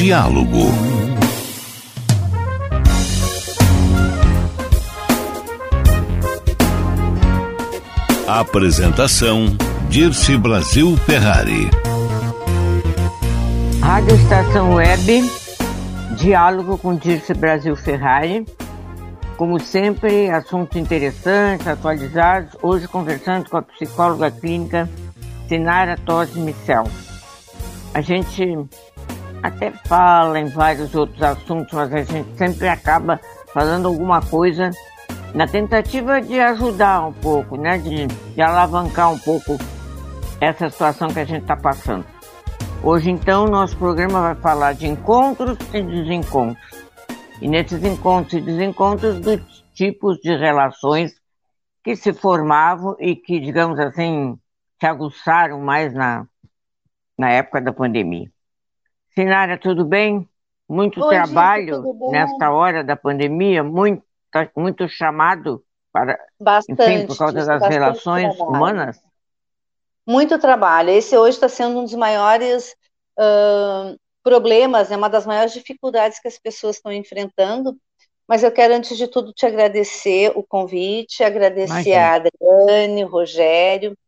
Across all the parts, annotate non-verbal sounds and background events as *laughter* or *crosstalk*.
Diálogo. Apresentação Dirce Brasil Ferrari. Rádio Estação Web, diálogo com Dirce Brasil Ferrari. Como sempre, assuntos interessantes, atualizados. Hoje conversando com a psicóloga clínica Sinara Tosi Micel. A gente até fala em vários outros assuntos, mas a gente sempre acaba falando alguma coisa na tentativa de ajudar um pouco, né? De, de alavancar um pouco essa situação que a gente está passando. Hoje, então, nosso programa vai falar de encontros e desencontros. E nesses encontros e desencontros, dos tipos de relações que se formavam e que, digamos assim, se aguçaram mais na, na época da pandemia. Sinara, tudo bem? Muito Oi, trabalho gente, nesta hora da pandemia, muito, muito chamado para, bastante, enfim, por causa das relações trabalho. humanas? Muito trabalho. Esse hoje está sendo um dos maiores uh, problemas, é uma das maiores dificuldades que as pessoas estão enfrentando. Mas eu quero, antes de tudo, te agradecer o convite, agradecer a Adriane, o Rogério,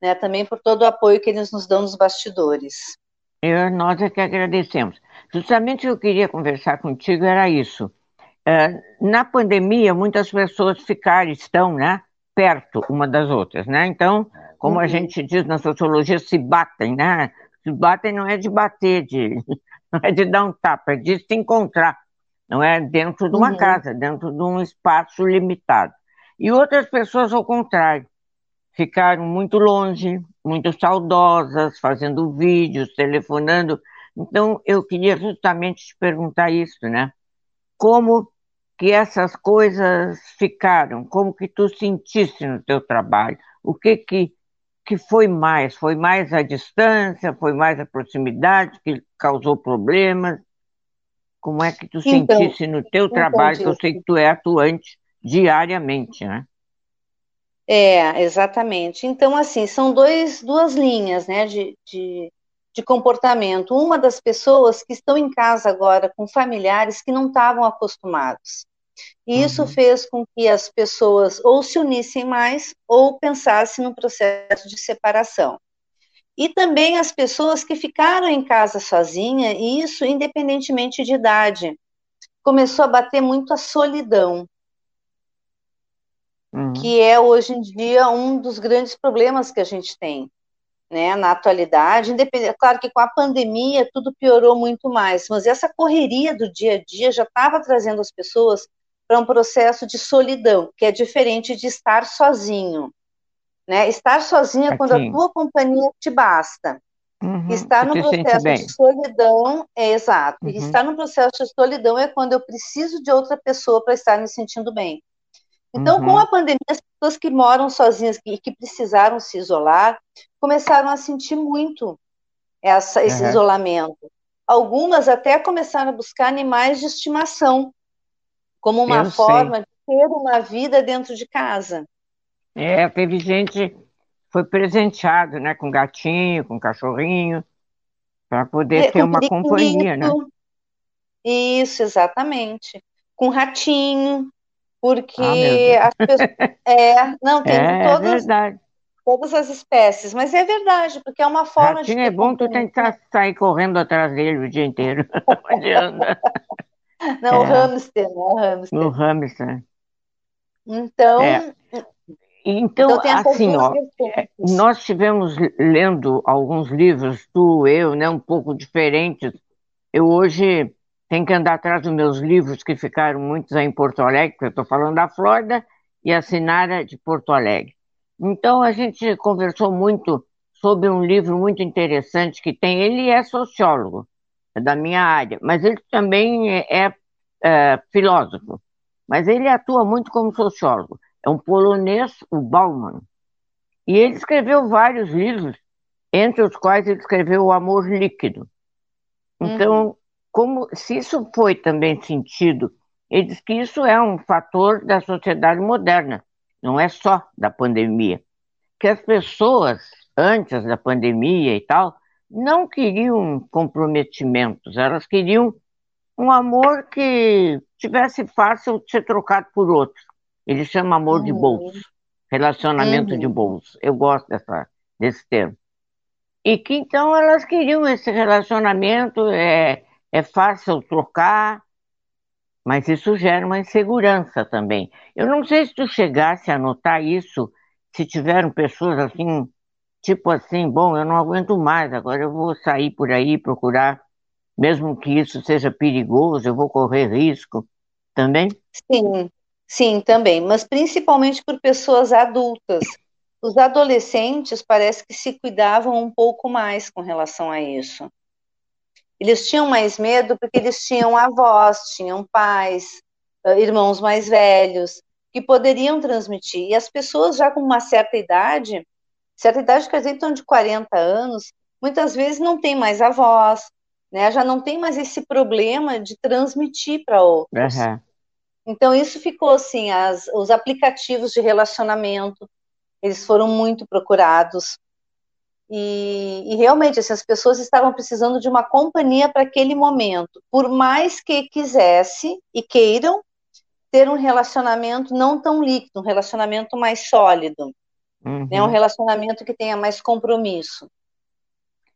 né, também por todo o apoio que eles nos dão nos bastidores. Eu, nós é que agradecemos. Justamente o que eu queria conversar contigo era isso. É, na pandemia, muitas pessoas ficaram, estão, né, perto uma das outras, né? Então, como uhum. a gente diz na sociologia, se batem, né? Se batem não é de bater, de, *laughs* não é de dar um tapa, é de se encontrar, não é dentro de uma uhum. casa, dentro de um espaço limitado. E outras pessoas, ao contrário, ficaram muito longe, muito saudosas, fazendo vídeos, telefonando. Então, eu queria justamente te perguntar isso, né? Como que essas coisas ficaram? Como que tu sentiste no teu trabalho? O que que, que foi mais? Foi mais a distância? Foi mais a proximidade que causou problemas? Como é que tu então, sentiste no teu trabalho, que eu sei que tu é atuante diariamente, né? É, exatamente. Então, assim, são dois, duas linhas né, de, de, de comportamento. Uma das pessoas que estão em casa agora com familiares que não estavam acostumados. E isso uhum. fez com que as pessoas ou se unissem mais ou pensassem no processo de separação. E também as pessoas que ficaram em casa sozinha, e isso independentemente de idade. Começou a bater muito a solidão uhum. que é hoje em dia um dos grandes problemas que a gente tem, né, na atualidade. Independente, claro que com a pandemia tudo piorou muito mais, mas essa correria do dia a dia já estava trazendo as pessoas para um processo de solidão, que é diferente de estar sozinho. Né? Estar sozinho é quando a tua companhia te basta. Uhum, estar no processo de solidão é exato. Uhum. Estar no processo de solidão é quando eu preciso de outra pessoa para estar me sentindo bem. Então, uhum. com a pandemia, as pessoas que moram sozinhas e que precisaram se isolar começaram a sentir muito essa, esse uhum. isolamento. Algumas até começaram a buscar animais de estimação como uma Eu forma sei. de ter uma vida dentro de casa. É, teve gente foi presenteado, né, com gatinho, com cachorrinho, para poder é, ter uma companhia, né? Isso, exatamente. Com ratinho, porque ah, as pessoas. *laughs* É, não, tem é, todas, é todas as espécies, mas é verdade, porque é uma forma Ratinho de. é bom tu tentar sair correndo atrás dele o dia inteiro. *laughs* Onde anda. *laughs* Não, é. o hamster, né? O hamster. O hamster. Então. É. Então, então assim, ó, é, nós estivemos lendo alguns livros, tu, eu, né, um pouco diferentes. Eu hoje tem que andar atrás dos meus livros, que ficaram muitos em Porto Alegre, porque eu estou falando da Flórida, e a Sinara de Porto Alegre. Então, a gente conversou muito sobre um livro muito interessante que tem. Ele é sociólogo, é da minha área, mas ele também é, é, é filósofo. Mas ele atua muito como sociólogo. É um polonês, o Bauman. E ele escreveu vários livros, entre os quais ele escreveu O Amor Líquido. Então, uhum. Como se isso foi também sentido, ele diz que isso é um fator da sociedade moderna, não é só da pandemia. Que as pessoas, antes da pandemia e tal, não queriam comprometimentos, elas queriam um amor que tivesse fácil de ser trocado por outro. Ele chama amor uhum. de bolso, relacionamento uhum. de bolso. Eu gosto dessa, desse termo. E que então elas queriam esse relacionamento, é, é fácil trocar, mas isso gera uma insegurança também. Eu não sei se tu chegasse a notar isso, se tiveram pessoas assim, tipo assim, bom, eu não aguento mais, agora eu vou sair por aí procurar, mesmo que isso seja perigoso, eu vou correr risco também? Sim, sim, também, mas principalmente por pessoas adultas. Os adolescentes parece que se cuidavam um pouco mais com relação a isso. Eles tinham mais medo porque eles tinham avós, tinham pais, irmãos mais velhos, que poderiam transmitir. E as pessoas já com uma certa idade, certa idade, quer dizer, então de 40 anos, muitas vezes não tem mais avós, né? Já não tem mais esse problema de transmitir para outros. Uhum. Então isso ficou assim, as, os aplicativos de relacionamento, eles foram muito procurados. E, e, realmente, assim, as pessoas estavam precisando de uma companhia para aquele momento. Por mais que quisesse e queiram ter um relacionamento não tão líquido, um relacionamento mais sólido. Uhum. Né, um relacionamento que tenha mais compromisso.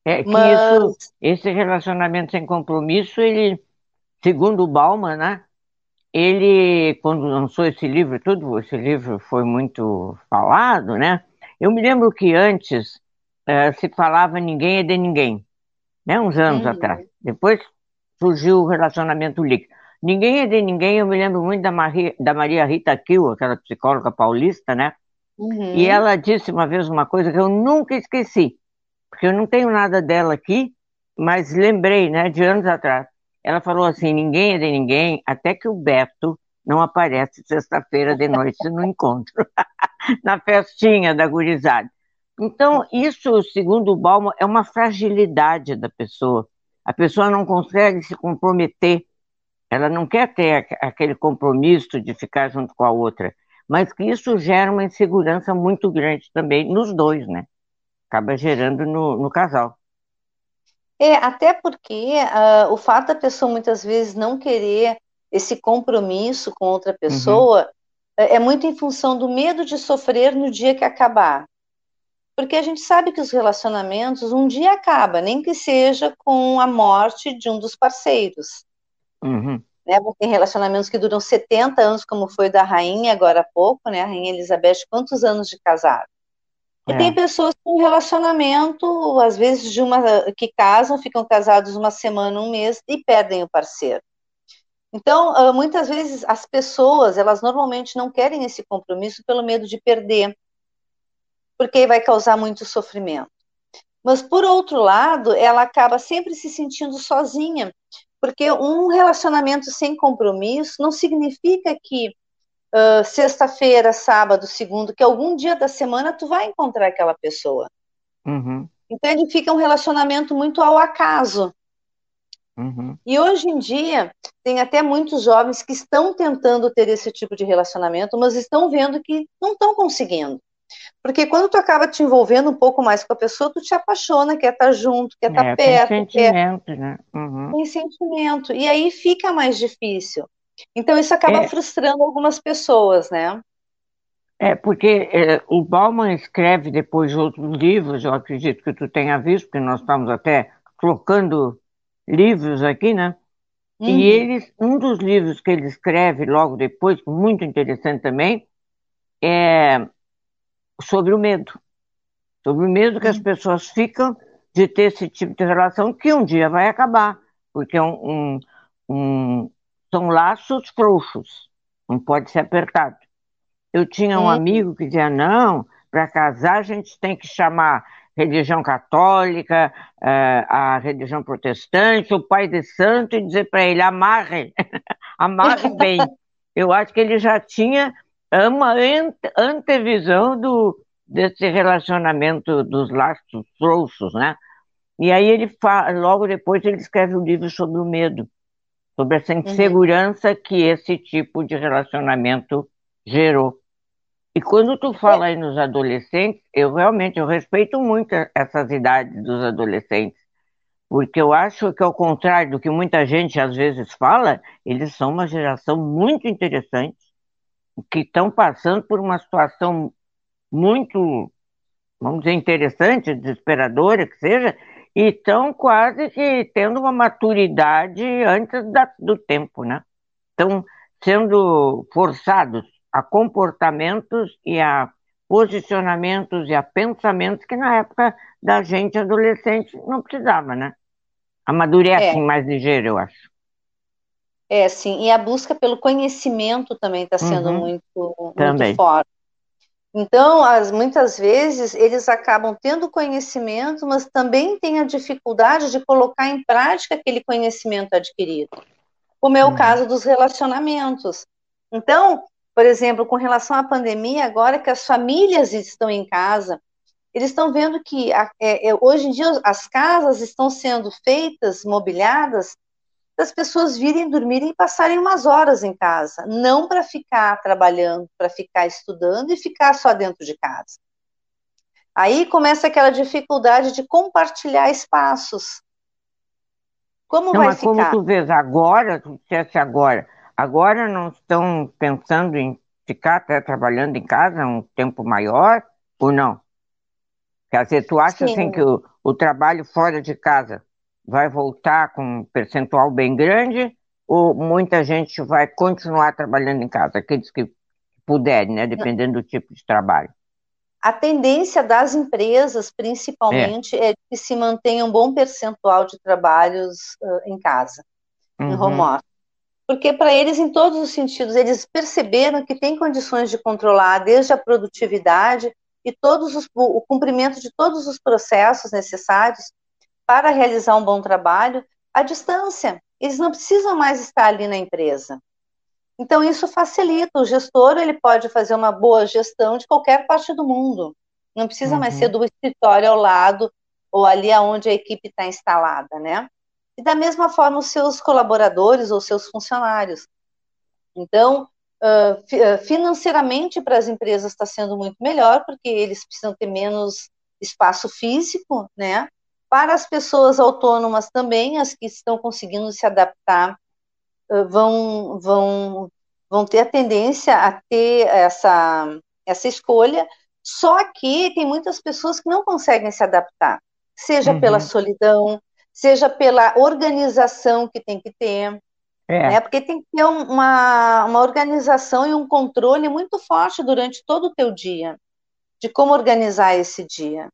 É que Mas... isso, esse relacionamento sem compromisso, ele, segundo o Bauman, né, ele, quando lançou esse livro, tudo, esse livro foi muito falado, né, eu me lembro que antes uh, se falava ninguém é de ninguém, né? Uns anos uhum. atrás. Depois surgiu o relacionamento líquido. Ninguém é de ninguém, eu me lembro muito da Maria, da Maria Rita Kiel, aquela psicóloga paulista, né? Uhum. E ela disse uma vez uma coisa que eu nunca esqueci, porque eu não tenho nada dela aqui, mas lembrei, né, de anos atrás. Ela falou assim: ninguém é de ninguém, até que o Beto não aparece sexta-feira de noite no encontro, *laughs* na festinha da gurizada. Então, isso, segundo o Balmo, é uma fragilidade da pessoa. A pessoa não consegue se comprometer, ela não quer ter aquele compromisso de ficar junto com a outra, mas que isso gera uma insegurança muito grande também nos dois, né? Acaba gerando no, no casal. É, até porque uh, o fato da pessoa muitas vezes não querer esse compromisso com outra uhum. pessoa uhum. é muito em função do medo de sofrer no dia que acabar. Porque a gente sabe que os relacionamentos um dia acabam, nem que seja com a morte de um dos parceiros. Uhum. Né, tem relacionamentos que duram 70 anos, como foi da rainha agora há pouco, né? A rainha Elizabeth, quantos anos de casado? E é. tem pessoas com relacionamento, às vezes, de uma que casam, ficam casados uma semana, um mês e perdem o parceiro. Então, muitas vezes as pessoas, elas normalmente não querem esse compromisso pelo medo de perder, porque vai causar muito sofrimento. Mas, por outro lado, ela acaba sempre se sentindo sozinha, porque um relacionamento sem compromisso não significa que uh, sexta-feira, sábado, segundo, que algum dia da semana tu vai encontrar aquela pessoa. Uhum. Então, ele fica um relacionamento muito ao acaso. Uhum. E hoje em dia, tem até muitos jovens que estão tentando ter esse tipo de relacionamento, mas estão vendo que não estão conseguindo. Porque quando tu acaba te envolvendo um pouco mais com a pessoa, tu te apaixona, quer estar tá junto, quer estar tá é, perto. Tem sentimento, quer... né? Uhum. Tem sentimento. E aí fica mais difícil. Então isso acaba é. frustrando algumas pessoas, né? É, porque é, o Bauman escreve depois de outros livros, eu acredito que tu tenha visto, porque nós estamos até trocando livros aqui, né? Uhum. E eles, um dos livros que ele escreve logo depois, muito interessante também, é sobre o medo. Sobre o medo que as pessoas ficam de ter esse tipo de relação que um dia vai acabar, porque é um, um, um, são laços frouxos, não pode ser apertado. Eu tinha um amigo que dizia, não, para casar a gente tem que chamar religião católica, uh, a religião protestante, o pai de santo, e dizer para ele, amarre, *laughs* amarre bem. *laughs* Eu acho que ele já tinha uma antevisão do, desse relacionamento dos laços frouxos, né? E aí ele fala, logo depois ele escreve um livro sobre o medo, sobre essa uhum. insegurança uhum. que esse tipo de relacionamento gerou. E quando tu fala aí nos adolescentes, eu realmente eu respeito muito essas idades dos adolescentes, porque eu acho que ao contrário do que muita gente às vezes fala, eles são uma geração muito interessante, que estão passando por uma situação muito, vamos dizer, interessante, desesperadora que seja, e estão quase que tendo uma maturidade antes da, do tempo, né? Estão sendo forçados a comportamentos e a posicionamentos e a pensamentos que na época da gente adolescente não precisava, né? Amadurece é. mais ligeiro, eu acho. É, sim. E a busca pelo conhecimento também está sendo uhum. muito, muito forte. Então, as, muitas vezes, eles acabam tendo conhecimento, mas também têm a dificuldade de colocar em prática aquele conhecimento adquirido, como é o uhum. caso dos relacionamentos. Então, por exemplo, com relação à pandemia, agora que as famílias estão em casa, eles estão vendo que é, é, hoje em dia as casas estão sendo feitas, mobiliadas, das pessoas virem dormirem e passarem umas horas em casa, não para ficar trabalhando, para ficar estudando e ficar só dentro de casa. Aí começa aquela dificuldade de compartilhar espaços. Como não, vai mas ficar? Como tu vês agora, tu disseste agora, Agora não estão pensando em ficar até trabalhando em casa um tempo maior ou não? Quer dizer, tu acha assim que o, o trabalho fora de casa vai voltar com um percentual bem grande ou muita gente vai continuar trabalhando em casa, aqueles que puderem, né, dependendo do tipo de trabalho? A tendência das empresas, principalmente, é, é que se mantenha um bom percentual de trabalhos uh, em casa, uhum. em home office porque para eles, em todos os sentidos, eles perceberam que tem condições de controlar desde a produtividade e todos os, o cumprimento de todos os processos necessários para realizar um bom trabalho à distância. Eles não precisam mais estar ali na empresa. Então isso facilita. O gestor ele pode fazer uma boa gestão de qualquer parte do mundo. Não precisa uhum. mais ser do escritório ao lado ou ali aonde a equipe está instalada, né? e da mesma forma os seus colaboradores ou seus funcionários. Então, financeiramente para as empresas está sendo muito melhor, porque eles precisam ter menos espaço físico, né? Para as pessoas autônomas também, as que estão conseguindo se adaptar, vão, vão, vão ter a tendência a ter essa, essa escolha, só que tem muitas pessoas que não conseguem se adaptar, seja uhum. pela solidão, seja pela organização que tem que ter, é. Né? porque tem que ter uma, uma organização e um controle muito forte durante todo o teu dia, de como organizar esse dia.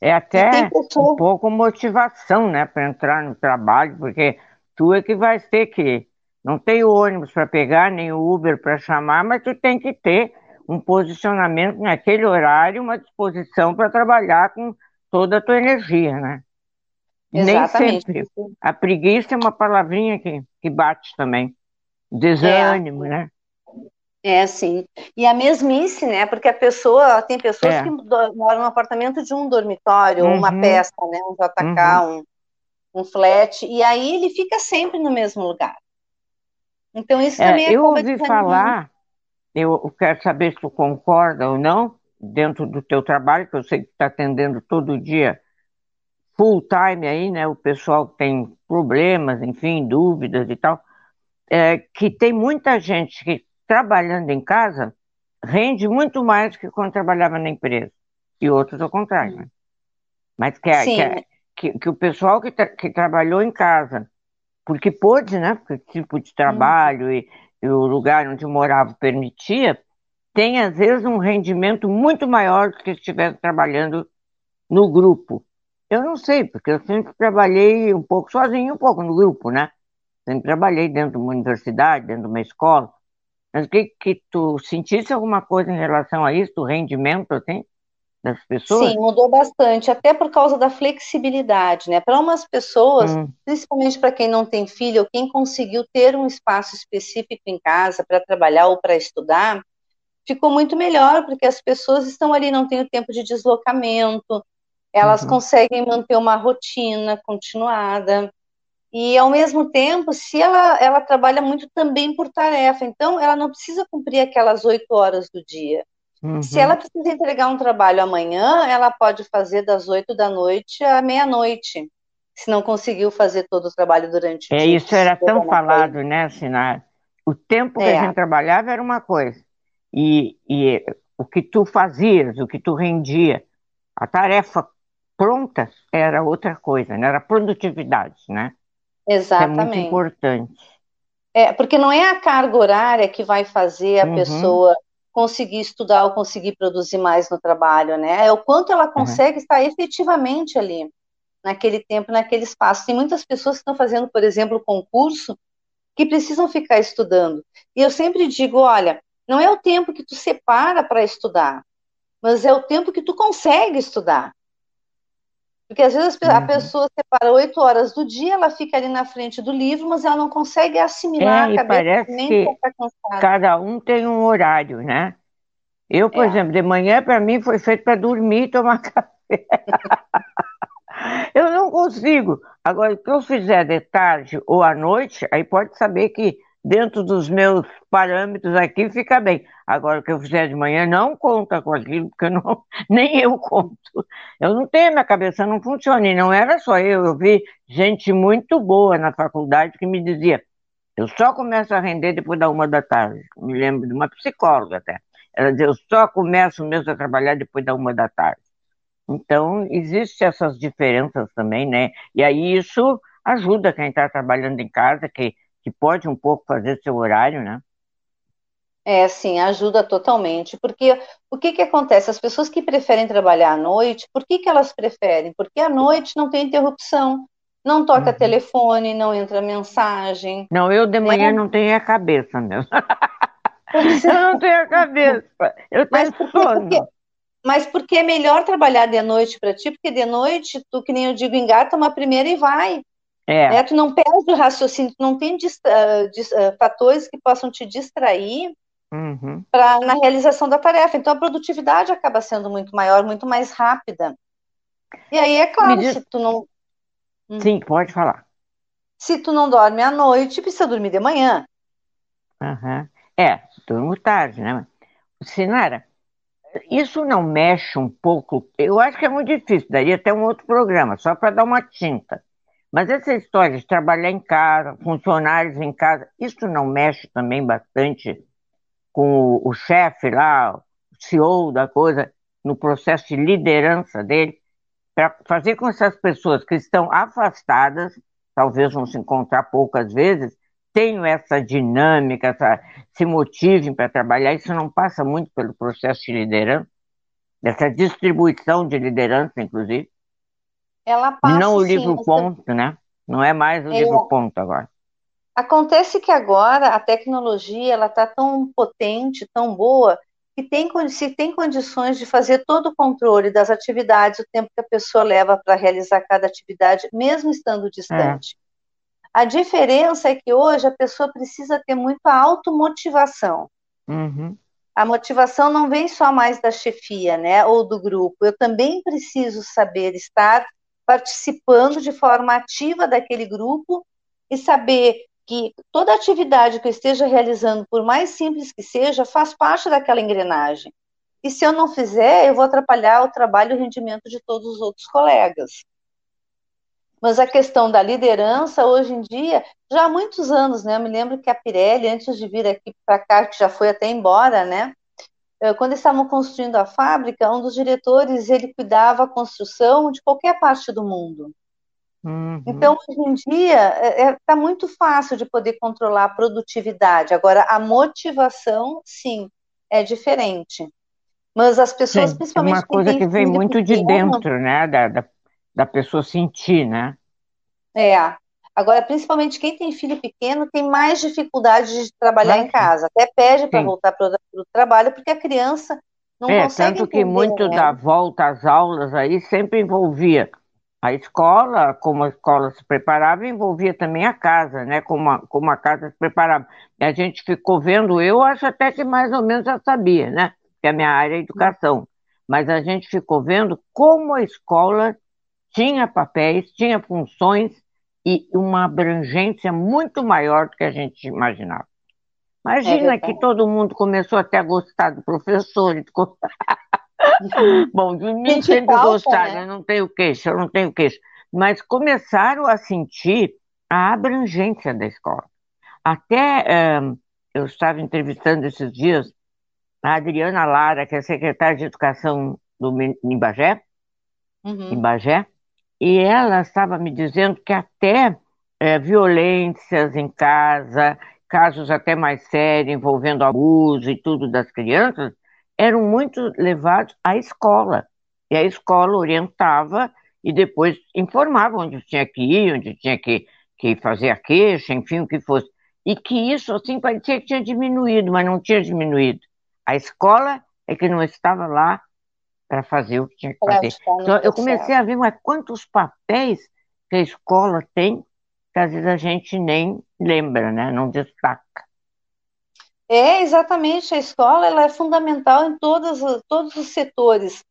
É até um pouco motivação, né, para entrar no trabalho, porque tu é que vai ter que não tem ônibus para pegar, nem Uber para chamar, mas tu tem que ter um posicionamento naquele horário, uma disposição para trabalhar com toda a tua energia, né? Exatamente. Nem sempre. A preguiça é uma palavrinha que, que bate também. Desânimo, é. né? É, sim. E a mesmice, né? Porque a pessoa, tem pessoas é. que moram no apartamento de um dormitório, uhum. ou uma peça, né? Um JK, uhum. um, um flat, e aí ele fica sempre no mesmo lugar. Então isso é, também é Eu ouvi falar, eu quero saber se tu concorda ou não, dentro do teu trabalho, que eu sei que está atendendo todo dia full time aí, né? O pessoal tem problemas, enfim, dúvidas e tal, é, que tem muita gente que trabalhando em casa rende muito mais do que quando trabalhava na empresa. E outros ao contrário. Né? Mas que, que, que, que, o pessoal que, tra que trabalhou em casa, porque pôde, né? Porque o tipo de trabalho hum. e, e o lugar onde morava permitia, tem às vezes um rendimento muito maior do que se estivesse trabalhando no grupo. Eu não sei, porque eu sempre trabalhei um pouco sozinho, um pouco no grupo, né? Sempre trabalhei dentro de uma universidade, dentro de uma escola. Mas o que, que tu sentisse alguma coisa em relação a isso, do rendimento, assim, das pessoas? Sim, mudou bastante, até por causa da flexibilidade, né? Para umas pessoas, hum. principalmente para quem não tem filho, ou quem conseguiu ter um espaço específico em casa para trabalhar ou para estudar, ficou muito melhor, porque as pessoas estão ali, não têm o tempo de deslocamento, elas uhum. conseguem manter uma rotina continuada. E, ao mesmo tempo, se ela, ela trabalha muito também por tarefa, então ela não precisa cumprir aquelas oito horas do dia. Uhum. Se ela precisa entregar um trabalho amanhã, ela pode fazer das oito da noite à meia-noite, se não conseguiu fazer todo o trabalho durante o é, dia. Isso era tão falado, né, Sinar? O tempo que é. a gente trabalhava era uma coisa, e, e o que tu fazias, o que tu rendia, a tarefa pronta era outra coisa, né? era produtividade, né? Exatamente. é muito importante. É, porque não é a carga horária que vai fazer a uhum. pessoa conseguir estudar ou conseguir produzir mais no trabalho, né? É o quanto ela uhum. consegue uhum. estar efetivamente ali, naquele tempo, naquele espaço. Tem muitas pessoas que estão fazendo, por exemplo, concurso, que precisam ficar estudando. E eu sempre digo, olha, não é o tempo que tu separa para estudar, mas é o tempo que tu consegue estudar. Porque às vezes a uhum. pessoa separa oito horas do dia, ela fica ali na frente do livro, mas ela não consegue assimilar é, a cabeça parece nem que tá cada um tem um horário, né? Eu, por é. exemplo, de manhã para mim foi feito para dormir e tomar *laughs* café. eu não consigo. Agora, se eu fizer de tarde ou à noite, aí pode saber que dentro dos meus parâmetros aqui fica bem. Agora, o que eu fizer de manhã não conta com aquilo, porque não, *laughs* nem eu conto. Eu não tenho, minha cabeça não funciona. E não era só eu, eu vi gente muito boa na faculdade que me dizia: eu só começo a render depois da uma da tarde. Me lembro de uma psicóloga até. Ela dizia: eu só começo mesmo a trabalhar depois da uma da tarde. Então, existem essas diferenças também, né? E aí isso ajuda quem está trabalhando em casa, que que pode um pouco fazer seu horário, né? É, sim, ajuda totalmente, porque o que que acontece? As pessoas que preferem trabalhar à noite, por que que elas preferem? Porque à noite não tem interrupção, não toca uhum. telefone, não entra mensagem. Não, eu de manhã né? não tenho a cabeça mesmo. *laughs* eu não tenho a cabeça, eu tenho mas porque, sono. Porque, mas porque é melhor trabalhar de noite para ti, porque de noite, tu, que nem eu digo, engata uma primeira e vai. É. Né? Tu não perde o raciocínio, tu não tem uh, uh, fatores que possam te distrair uhum. pra, na realização da tarefa. Então, a produtividade acaba sendo muito maior, muito mais rápida. E aí, é claro, diz... se tu não. Hum. Sim, pode falar. Se tu não dorme à noite, precisa dormir de manhã. Uhum. É, durmo tarde, né? Sinara, isso não mexe um pouco? Eu acho que é muito difícil, daria até um outro programa, só para dar uma tinta. Mas essa história de trabalhar em casa, funcionários em casa, isso não mexe também bastante com o, o chefe lá, o CEO da coisa, no processo de liderança dele, para fazer com que essas pessoas que estão afastadas, talvez vão se encontrar poucas vezes, tenham essa dinâmica, essa, se motivem para trabalhar. Isso não passa muito pelo processo de liderança, dessa distribuição de liderança, inclusive. Ela passa, Não o livro sim, ponto, né? Não é mais o é. livro ponto agora. Acontece que agora a tecnologia ela está tão potente, tão boa, que tem, se tem condições de fazer todo o controle das atividades, o tempo que a pessoa leva para realizar cada atividade, mesmo estando distante. É. A diferença é que hoje a pessoa precisa ter muita automotivação. Uhum. A motivação não vem só mais da chefia, né, ou do grupo. Eu também preciso saber estar participando de forma ativa daquele grupo e saber que toda atividade que eu esteja realizando, por mais simples que seja, faz parte daquela engrenagem. E se eu não fizer, eu vou atrapalhar o trabalho e o rendimento de todos os outros colegas. Mas a questão da liderança, hoje em dia, já há muitos anos, né? Eu me lembro que a Pirelli, antes de vir aqui para cá, que já foi até embora, né? Eh, quando estavam construindo a fábrica, um dos diretores ele cuidava a construção de qualquer parte do mundo. Uhum. Então, hoje em dia, está é, é, tá muito fácil de poder controlar a produtividade. Agora, a motivação, sim, é diferente. Mas as pessoas, sim, principalmente. É uma coisa que vem muito pequeno, de dentro, né? Da, da, da pessoa sentir, né? É. Agora, principalmente quem tem filho pequeno tem mais dificuldade de trabalhar em casa, até pede para voltar para o trabalho, porque a criança não é, conseguem tanto que entender, muito né? da volta às aulas aí sempre envolvia a escola, como a escola se preparava, envolvia também a casa, né? Como a, como a casa se preparava. E a gente ficou vendo, eu acho até que mais ou menos já sabia, né? Que a minha área é educação. Mas a gente ficou vendo como a escola tinha papéis, tinha funções e uma abrangência muito maior do que a gente imaginava. Imagina É que todo mundo começou até a gostar do professor, e gostar *laughs* Bom, de mim sempre gostaram, né? eu não tenho queixa, eu não tenho queixa. Mas começaram a sentir a abrangência da escola. Até eh, eu estava entrevistando esses dias a Adriana Lara, que é secretária de Educação do em Bagé, em Uhum. Bagé, e ela estava me dizendo que até eh, violências em casa, casos até mais sérios envolvendo abuso e tudo das crianças, eram muito levados à escola. E a escola orientava e depois informava onde tinha que ir, onde tinha que, que fazer a queixa, enfim, o que fosse. E que isso, assim, parecia que tinha diminuído, mas não tinha diminuído. A escola é que não estava lá para fazer o que tinha que fazer. Então, eu comecei a ver, mas quantos papéis que a escola tem, que às vezes a gente nem lembra, né? Não destaca. É, exatamente, a escola ela é fundamental em todas, todos os setores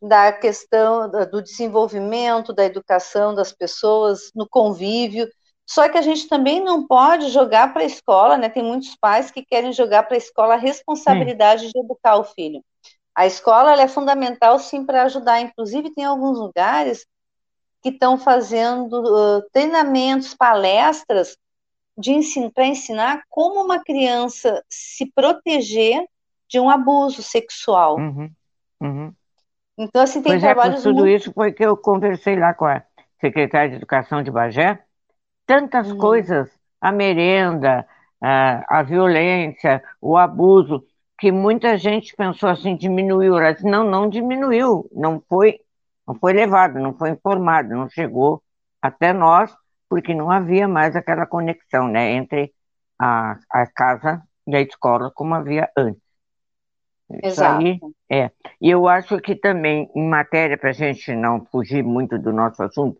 da questão do desenvolvimento, da educação das pessoas, no convívio. Só que a gente também não pode jogar para a escola, né? Tem muitos pais que querem jogar para a escola a responsabilidade de educar o filho. A escola é fundamental sim para ajudar. Inclusive, tem alguns lugares que estão fazendo uh, treinamentos, palestras de ensino para ensinar como uma criança se proteger de um abuso sexual. Uhum, uhum. Então, assim, tem Pois é, trabalhos tudo muito. isso foi que eu conversei lá com a secretária de Educação de Bagé. Tantas Uhum. coisas, a merenda, a, a violência, o abuso, que muita gente pensou assim, diminuiu. Disse, não, não diminuiu, não foi, não foi levado, não foi informado, não chegou até nós, porque não havia mais aquela conexão, né, entre a, a casa e a escola como havia antes. Isso Exato. aí é. E eu acho que também, em matéria, para a gente não fugir muito do nosso assunto,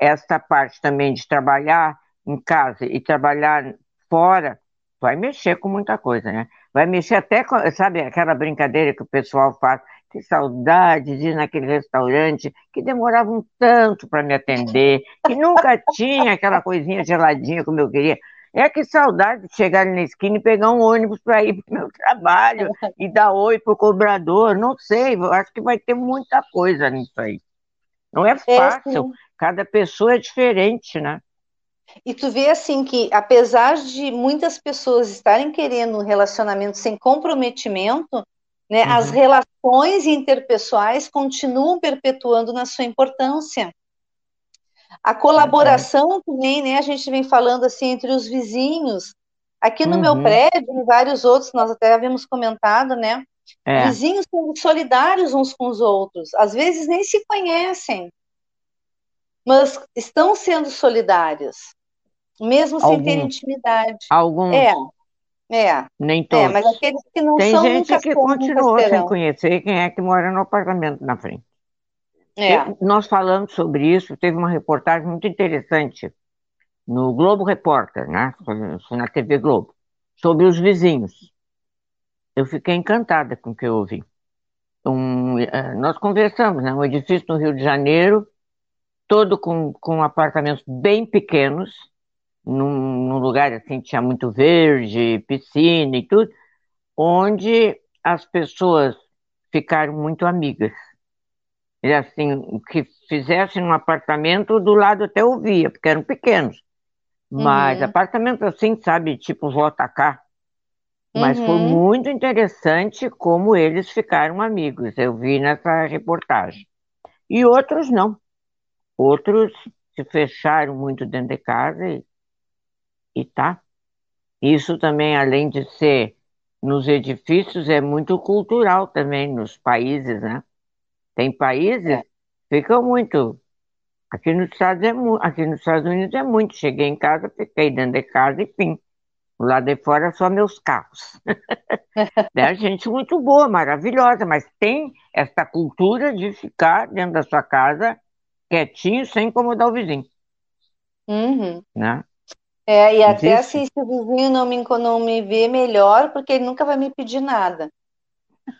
esta parte também de trabalhar em casa e trabalhar fora vai mexer com muita coisa, né? Vai mexer até com, sabe, aquela brincadeira que o pessoal faz, que saudade de ir naquele restaurante que demorava um tanto para me atender, que nunca tinha aquela coisinha geladinha como eu queria. É que saudade de chegar na esquina e pegar um ônibus para ir para o meu trabalho e dar oi pro cobrador. Não sei, eu acho que vai ter muita coisa nisso aí. Não é É, fácil, sim. cada pessoa é diferente, né? E tu vê assim que, apesar de muitas pessoas estarem querendo um relacionamento sem comprometimento, né, as Uhum. relações interpessoais continuam perpetuando na sua importância. A colaboração também, né, a gente vem falando assim entre os vizinhos. Aqui no meu Uhum. prédio, e vários outros, nós até havíamos comentado, né? É, Vizinhos sendo solidários uns com os outros. Às vezes nem se conhecem, mas estão sendo solidários, mesmo sem ter Alguns. intimidade. alguns, É, é, nem é, todos. mas aqueles que não Tem são gente nunca que continuou sem conhecer quem é que mora no apartamento na frente. É, nós falamos sobre isso, teve uma reportagem muito interessante no Globo Repórter, né? Na TV Globo, sobre os vizinhos. Eu fiquei encantada com o que eu ouvi. Um, eh, nós conversamos, né? Um edifício no Rio de Janeiro, todo com, com apartamentos bem pequenos, num, num lugar assim, tinha muito verde, piscina e tudo, onde as pessoas ficaram muito amigas. E assim, o que fizesse num apartamento, do lado até ouvia, porque eram pequenos. Mas Uhum. apartamento assim, sabe, tipo JK. Mas foi Uhum. muito interessante como eles ficaram amigos. Eu vi nessa reportagem. E outros não. Outros se fecharam muito dentro de casa e, e tá. Isso também, além de ser nos edifícios, é muito cultural também nos países, né? Tem países É. que ficam muito. Aqui nos Estados, é mu... Aqui nos Estados Unidos é muito. Cheguei em casa, fiquei dentro de casa e fim. Lá de fora só meus carros. *laughs* é gente muito boa, maravilhosa, mas tem essa cultura de ficar dentro da sua casa quietinho, sem incomodar o vizinho. Uhum. Né? É, e até assim, se o vizinho não me, não me vê melhor, porque ele nunca vai me pedir nada.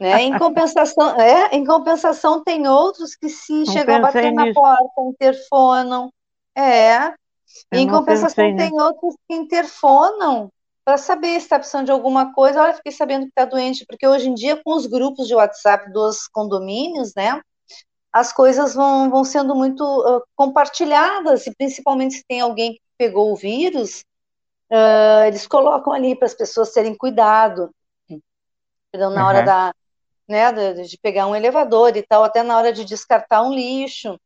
Né? Em *laughs* compensação, é, em compensação tem outros que se chegam a bater nisso. na porta, interfonam. É. Em compensação tem nisso. outros que interfonam para saber se está precisando de alguma coisa. Olha, fiquei sabendo que está doente, porque hoje em dia, com os grupos de WhatsApp dos condomínios, né? As coisas vão, vão sendo muito uh, compartilhadas, e principalmente se tem alguém que pegou o vírus, uh, eles colocam ali para as pessoas terem cuidado. Perdão, na uhum. hora da, né, de, de pegar um elevador e tal, até na hora de descartar um lixo.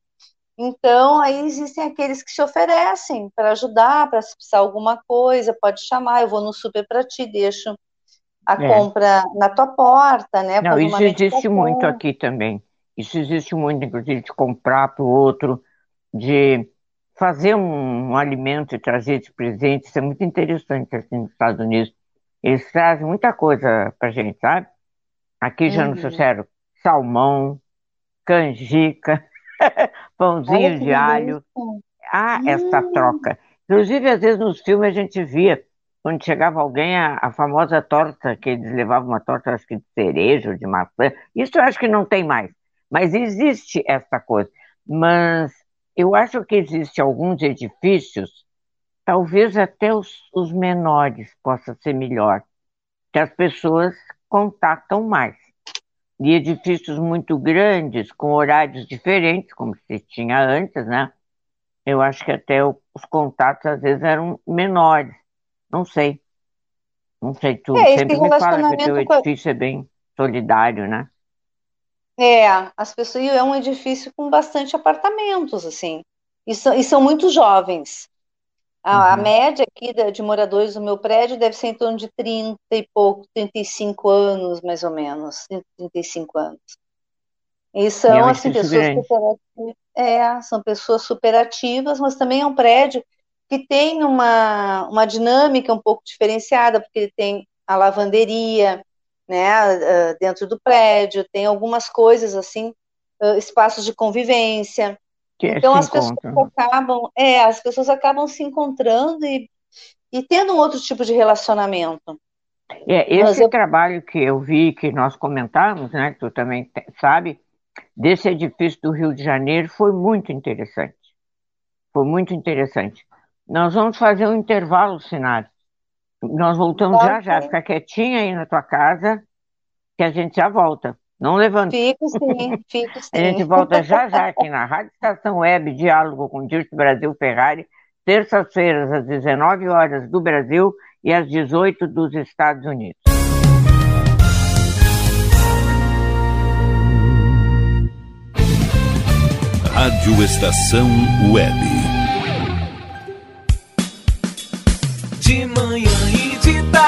Então, aí existem aqueles que se oferecem para ajudar, para se precisar alguma coisa, pode chamar, eu vou no super para ti, deixo a é. compra na tua porta, né? Não, isso existe muito aqui também. Isso existe muito, inclusive, de comprar para o outro, de fazer um, um, alimento e trazer de presente. Isso é muito interessante assim nos Estados Unidos. Eles trazem muita coisa para gente, sabe? Aqui já uhum. nos trouxeram salmão, canjica, *laughs* pãozinho de alho. Há ah, essa hum. troca. Inclusive, às vezes nos filmes a gente via, quando chegava alguém, a, a famosa torta, que eles levavam uma torta, acho que de cereja ou de maçã. Isso eu acho que não tem mais. Mas existe essa coisa. Mas eu acho que existe alguns edifícios, talvez até os, os menores possa ser melhor, que as pessoas contatam mais. E edifícios muito grandes, com horários diferentes, como se tinha antes, né? Eu acho que até os contatos às vezes eram menores. Não sei. Não sei, tu é, sempre me fala que o teu edifício é bem solidário, né? É, as pessoas, é um edifício com bastante apartamentos, assim, e são, e são muito jovens. A, uhum. a média aqui de, de, moradores do meu prédio deve ser em torno de 30 e pouco, 35 anos, mais ou menos, 35 anos. E são, e é assim, pessoas super, é, são pessoas superativas, mas também é um prédio que tem uma, uma dinâmica um pouco diferenciada, porque ele tem a lavanderia, né, dentro do prédio, tem algumas coisas assim, espaços de convivência. Que então as pessoas acabam, é, as pessoas acabam se encontrando e, e tendo um outro tipo de relacionamento. É, esse eu... trabalho que eu vi, que nós comentamos, né, que tu também sabe, desse edifício do Rio de Janeiro foi muito interessante. Foi muito interessante. Nós vamos fazer um intervalo, Sinara. Nós voltamos já já, fica quietinha aí na tua casa, que a gente já volta. Não levanta. Fico sim, *laughs* fico sim. a gente volta já já aqui na Rádio Estação Web Diálogo com Dirce Brasil Ferrari, terças-feiras às 19 horas do Brasil e às 18 dos Estados Unidos. Rádio Estação Web.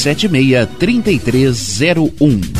3276-3301.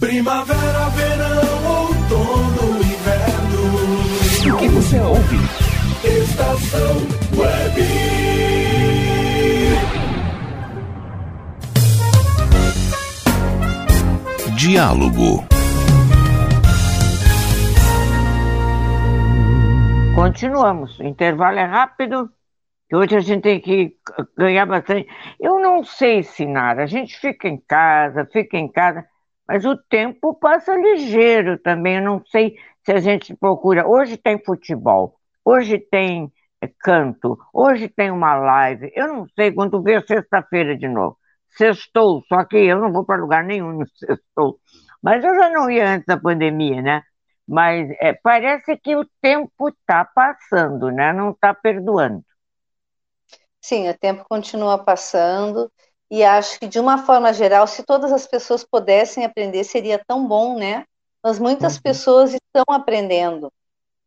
Primavera, verão, outono, inverno. O que você ouve? Estação Web. Diálogo. Continuamos. O intervalo é rápido, que hoje a gente tem que ganhar bastante. Eu não sei, Sinara, a gente fica em casa, fica em casa, mas o tempo passa ligeiro também. Eu não sei se a gente procura. Hoje tem futebol, hoje tem eh, canto, hoje tem uma live. Eu não sei quando vê sexta-feira de novo. Sextou, só que eu não vou para lugar nenhum no *laughs* sextou. Mas eu já não ia antes da pandemia, né? Mas é, parece que o tempo está passando, né? Não está perdoando. Sim, o tempo continua passando e acho que de uma forma geral, se todas as pessoas pudessem aprender, seria tão bom, né? Mas muitas uhum. pessoas estão aprendendo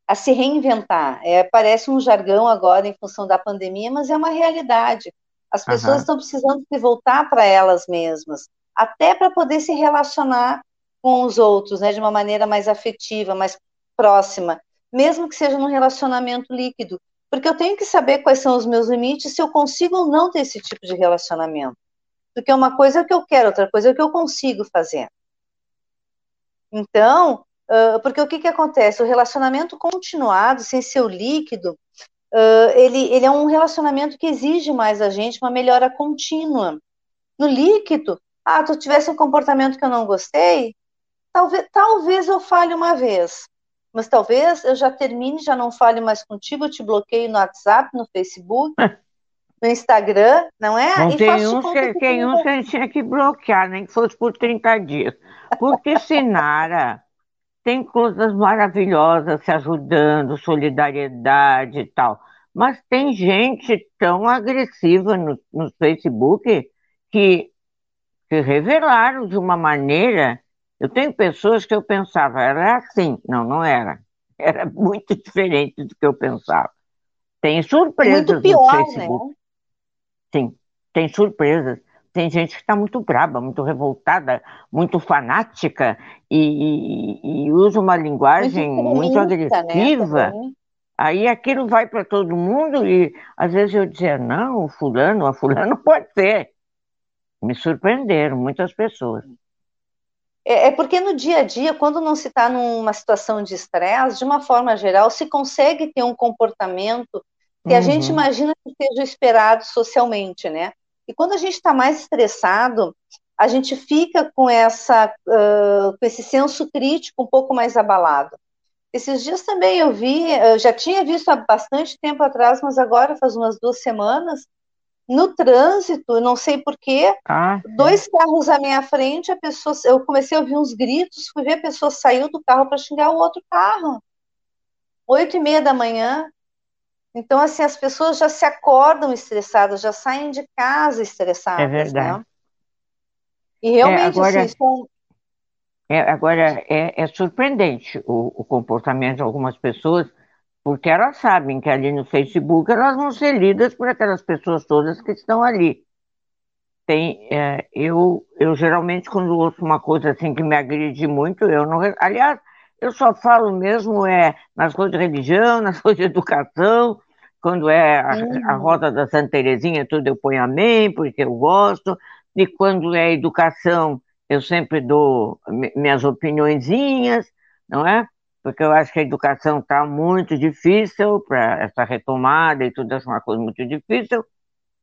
a se reinventar. É, parece um jargão agora em função da pandemia, mas é uma realidade. As pessoas uhum. estão precisando se voltar para elas mesmas, até para poder se relacionar com os outros, né, de uma maneira mais afetiva, mais próxima, mesmo que seja num relacionamento líquido, porque eu tenho que saber quais são os meus limites, se eu consigo ou não ter esse tipo de relacionamento. Porque uma coisa é o que eu quero, outra coisa é o que eu consigo fazer. Então, porque o que, que acontece? O relacionamento continuado, sem ser o líquido, ele, ele é um relacionamento que exige mais a gente uma melhora contínua. No líquido, ah, tu tivesse um comportamento que eu não gostei, talvez, talvez eu fale uma vez, mas talvez eu já termine, já não fale mais contigo, eu te bloqueio no WhatsApp, no Facebook, *laughs* no Instagram, não é? Não, tem uns que, tem uns que a gente tinha que bloquear, nem que fosse por 30 dias. Porque *laughs* Sinara tem coisas maravilhosas se ajudando, solidariedade e tal. Mas tem gente tão agressiva no, no Facebook que, que revelaram de uma maneira. Eu tenho pessoas que eu pensava, era assim. Não, não era. Era muito *laughs* diferente do que eu pensava. Tem surpresas muito pior, no Facebook. Né? Sim, tem surpresas. Tem gente que está muito braba, muito revoltada, muito fanática e, e, e usa uma linguagem muito, muito né, agressiva. Né, Aí aquilo vai para todo mundo e às vezes eu dizia, não, fulano, a fulano *laughs* pode ser. Me surpreenderam muitas pessoas. É, é porque no dia a dia, quando não se está numa situação de estresse, de uma forma geral, se consegue ter um comportamento que a gente Uhum. imagina que seja esperado socialmente, né? E quando a gente está mais estressado, a gente fica com essa, uh, com esse senso crítico um pouco mais abalado. Esses dias também eu vi, eu já tinha visto há bastante tempo atrás, mas agora faz umas duas semanas, no trânsito, não sei porquê, ah, dois carros à minha frente, a pessoa, eu comecei a ouvir uns gritos, fui ver a pessoa saiu do carro para xingar o outro carro. Oito e meia da manhã. Então, assim, as pessoas já se acordam estressadas, já saem de casa estressadas, é verdade. né? E realmente, É, agora- assim, são, É, agora, é, é surpreendente o, o comportamento de algumas pessoas, porque elas sabem que ali no Facebook elas vão ser lidas por aquelas pessoas todas que estão ali. Tem, é, eu, eu geralmente, quando ouço uma coisa assim que me agride muito, eu não. Aliás, eu só falo mesmo é, nas coisas de religião, *laughs* nas coisas de educação, quando é a, a Uhum. roda da Santa Terezinha, tudo eu ponho amém, porque eu gosto, e quando é educação eu sempre dou mi- minhas opiniõezinhas, não é? Porque eu acho que a educação está muito difícil para essa retomada e tudo isso é uma coisa muito difícil.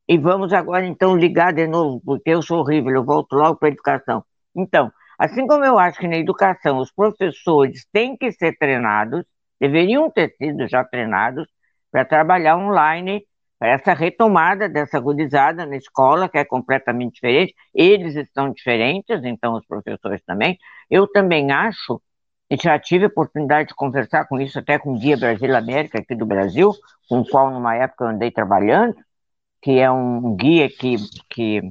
E vamos agora então ligar de novo, porque eu sou horrível, eu volto logo para a educação. Então, assim como eu acho que na educação os professores têm que ser treinados, deveriam ter sido já treinados para trabalhar online, para essa retomada dessa gurizada na escola, que é completamente diferente. Eles estão diferentes, então os professores também. Eu também acho, e já tive a oportunidade de conversar com isso até com o Guia Brasil América aqui do Brasil, com o qual numa época eu andei trabalhando, que é um guia que, que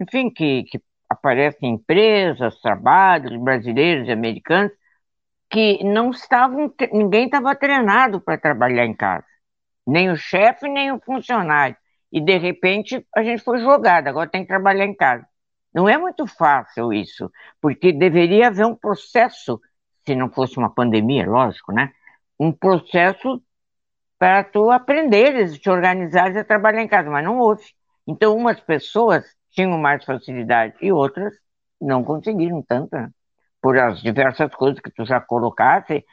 enfim, que, que aparece em empresas, trabalhos brasileiros e americanos, que não estavam, ninguém estava treinado para trabalhar em casa nem o chefe, nem o funcionário. E de repente a gente foi jogado, agora tem que trabalhar em casa. Não é muito fácil isso, porque deveria haver um processo, se não fosse uma pandemia, lógico, né? Um processo para tu aprenderes, te organizares a trabalhar em casa, mas não houve. Então, umas pessoas tinham mais facilidade e outras não conseguiram tanto, né? por as diversas coisas que tu já colocaste,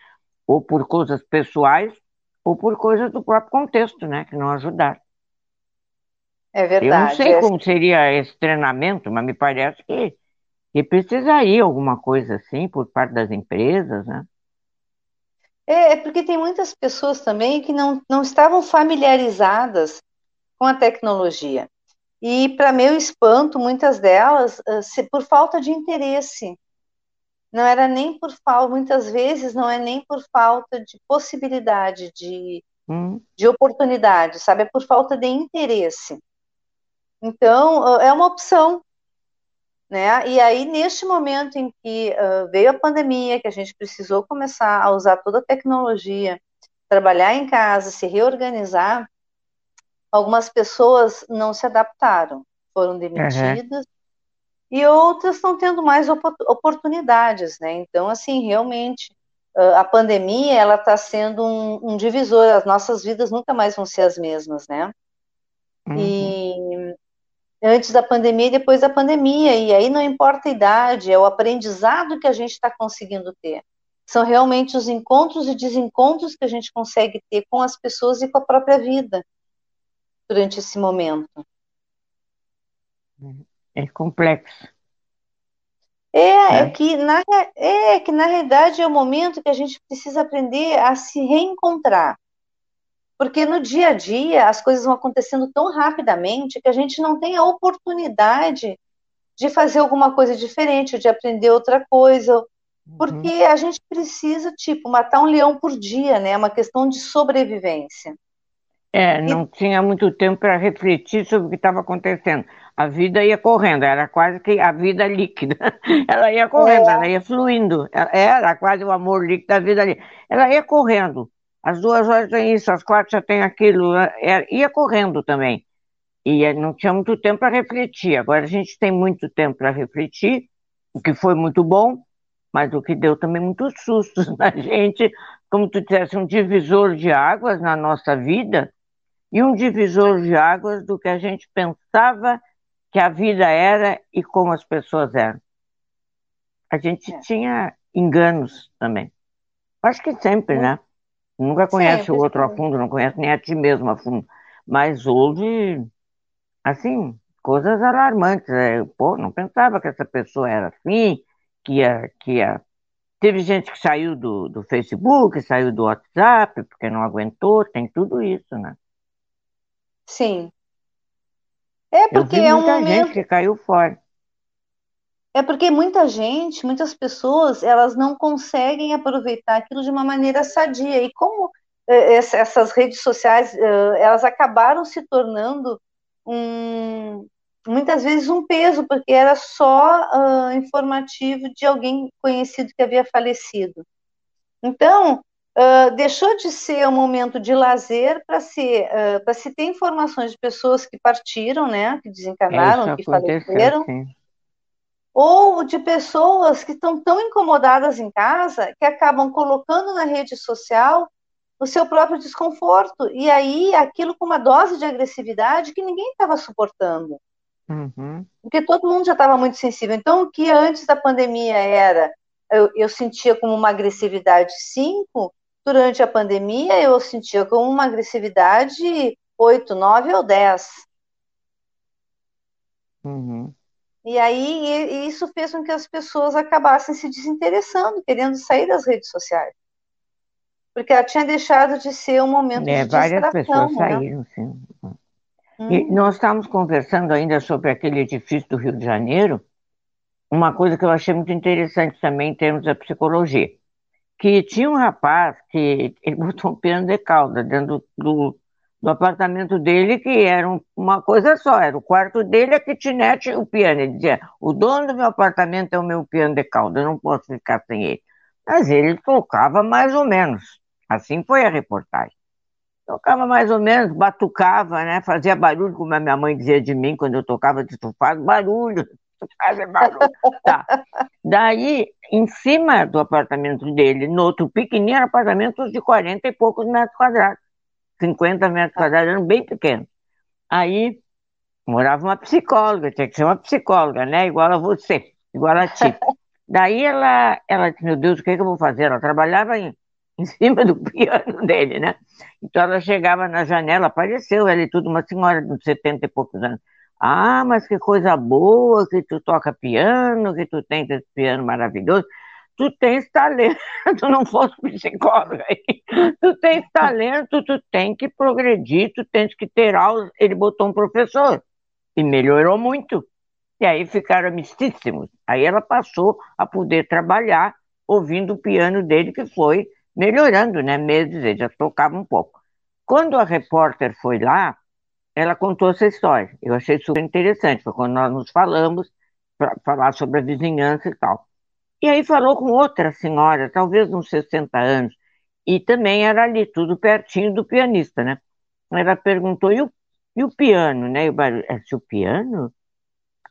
ou por coisas pessoais, ou por coisas do próprio contexto, né, que não ajudaram. é Eu verdade. não sei é- como seria esse treinamento, mas me parece que, que precisaria alguma coisa assim por parte das empresas, né? É, é porque tem muitas pessoas também que não, não estavam familiarizadas com a tecnologia. E, para meu espanto, muitas delas, ah, se- por falta de interesse. Não era nem por falta, muitas vezes não é nem por falta de possibilidade, de, Hum, de oportunidade, sabe? É por falta de interesse. Então, ah, é uma opção, né? E aí, neste momento em que ah, veio a pandemia, que a gente precisou começar a usar toda a tecnologia, trabalhar em casa, se reorganizar, algumas pessoas não se adaptaram, foram demitidas, e outras estão tendo mais opo- oportunidades, né? Então, assim, realmente, a pandemia, ela está sendo um, um divisor, as nossas vidas nunca mais vão ser as mesmas, né? uhum. E antes da pandemia e depois da pandemia, e aí não importa a idade, é o aprendizado que a gente está conseguindo ter. São realmente os encontros e desencontros que a gente consegue ter com as pessoas e com a própria vida durante esse momento. É complexo. É, É. é que na, é que na realidade é o momento que a gente precisa aprender a se reencontrar. Porque no dia a dia as coisas vão acontecendo tão rapidamente que a gente não tem a oportunidade de fazer alguma coisa diferente, de aprender outra coisa, porque a gente precisa, tipo, matar um leão por dia, né? É uma questão de sobrevivência. É, não tinha muito tempo para refletir sobre o que estava acontecendo. A vida ia correndo, era quase que a vida líquida. *laughs* Ela ia correndo, É. ela ia fluindo. Era quase o amor líquido da vida ali. Ela ia correndo. Às duas horas tem isso, às quatro já tem aquilo. É, ia correndo também. E eh, não tinha muito tempo para refletir. Agora a gente tem muito tempo para refletir, o que foi muito bom, mas o que deu também muitos sustos *laughs* na gente, como tu dissesse, um divisor de águas na nossa vida e um divisor de águas do que a gente pensava que a vida era e como as pessoas eram. A gente é. tinha enganos também. Acho que sempre, né? Nunca conhece sempre, o outro a fundo, não conhece nem a ti mesmo a fundo. Mas houve, assim, coisas alarmantes. É, pô, não pensava que essa pessoa era assim, que ia, que ia. Teve gente que saiu do, do Facebook, saiu do WhatsApp, porque não aguentou, tem tudo isso, né? Sim. É porque vi é um muita momento. gente que caiu fora. É porque muita gente, muitas pessoas, elas não conseguem aproveitar aquilo de uma maneira sadia. E como eh, essas redes sociais, eh, elas acabaram se tornando um, muitas vezes um peso, porque era só uh, informativo de alguém conhecido que havia falecido. Então, uh, deixou de ser um momento de lazer para se, uh, para se ter informações de pessoas que partiram, né, que desencarnaram, que faleceram, sim. ou de pessoas que estão tão incomodadas em casa que acabam colocando na rede social o seu próprio desconforto, e aí aquilo com uma dose de agressividade que ninguém estava suportando. Uhum. Porque todo mundo já estava muito sensível. Então, o que antes da pandemia era, eu, eu sentia como uma agressividade 5, durante a pandemia eu sentia como uma agressividade 8, 9 ou 10. Uhum. E aí e, isso fez com que as pessoas acabassem se desinteressando, querendo sair das redes sociais. Porque ela tinha deixado de ser um momento é, de várias distração. pessoas né? saíram, sim. E Hum. nós estávamos conversando ainda sobre aquele edifício do Rio de Janeiro, uma coisa que eu achei muito interessante também em termos da psicologia, que tinha um rapaz que ele botou um piano de cauda dentro do, do apartamento dele, que era um- uma coisa só, era o quarto dele, a kitnet e o piano. Ele dizia, o dono do meu apartamento é o meu piano de cauda, eu não posso ficar sem ele. Mas ele tocava mais ou menos, assim foi a reportagem. Tocava mais ou menos, batucava, né? Fazia barulho, como a minha mãe dizia de mim quando eu tocava de faz barulho. *laughs* Tá. Daí, em cima do apartamento dele, no outro pequenininho, era apartamento de 40 e poucos metros quadrados. 50 metros quadrados, eram bem pequenos. Aí, morava uma psicóloga, tinha que ser uma psicóloga, né? Igual a você, igual a ti. *laughs* Daí ela, ela disse, meu Deus, o que, é que eu vou fazer? Ela trabalhava em, *laughs* em cima do piano dele, né? Então ela chegava na janela, apareceu ela e tudo, uma senhora de uns 70 e poucos anos. Ah, mas que coisa boa que tu toca piano, que tu tens esse piano maravilhoso. Tu tens talento, *laughs* não fosse psicóloga aí. Tu tens talento, tu tem que progredir, tu tens que ter aulas. Ele botou um professor e melhorou muito. E aí ficaram amicíssimos. Aí ela passou a poder trabalhar ouvindo o piano dele, que foi melhorando, né? Meses, ele já tocava um pouco. Quando a repórter foi lá, ela contou essa história. Eu achei super interessante, foi quando nós nos falamos para falar sobre a vizinhança e tal. E aí falou com outra senhora, talvez uns 60 anos, e também era ali, tudo pertinho do pianista, né? Ela perguntou, e o, e o piano, né? E o barulho, "É, se o piano?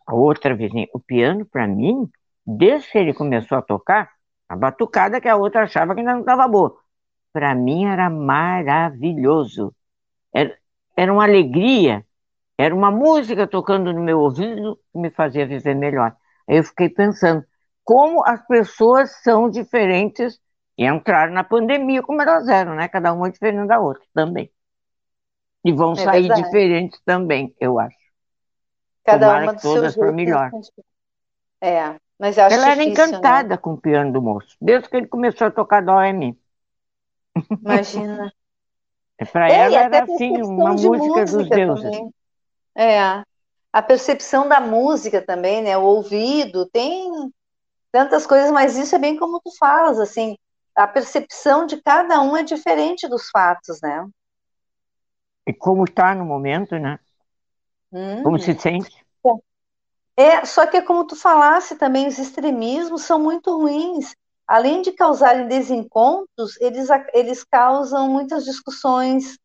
A outra vizinha, o piano para mim, desde que ele começou a tocar, a batucada que a outra achava que ainda não estava boa. Para mim era maravilhoso. Era, era uma alegria, era uma música tocando no meu ouvido que me fazia viver melhor. Aí eu fiquei pensando, como as pessoas são diferentes e entraram na pandemia como elas eram, né? Cada uma é diferente da outra também. E vão É sair verdade. diferentes também, eu acho. Cada Tomara uma do seu todas para jeito. melhor. É, mas acho Ela era difícil, né? encantada com o piano do moço, desde que ele começou a tocar dó em mim. Imagina. *laughs* Para É, ela era assim, percepção uma de música dos música deuses. também. É, a percepção da música também, né? O ouvido, tem tantas coisas, mas isso é bem como tu falas, assim, a percepção de cada um é diferente dos fatos, né? E como está no momento, né? Como Hum. se sente. É, só que é como tu falasse também, os extremismos são muito ruins. Além de causarem desencontros, eles, eles causam muitas discussões,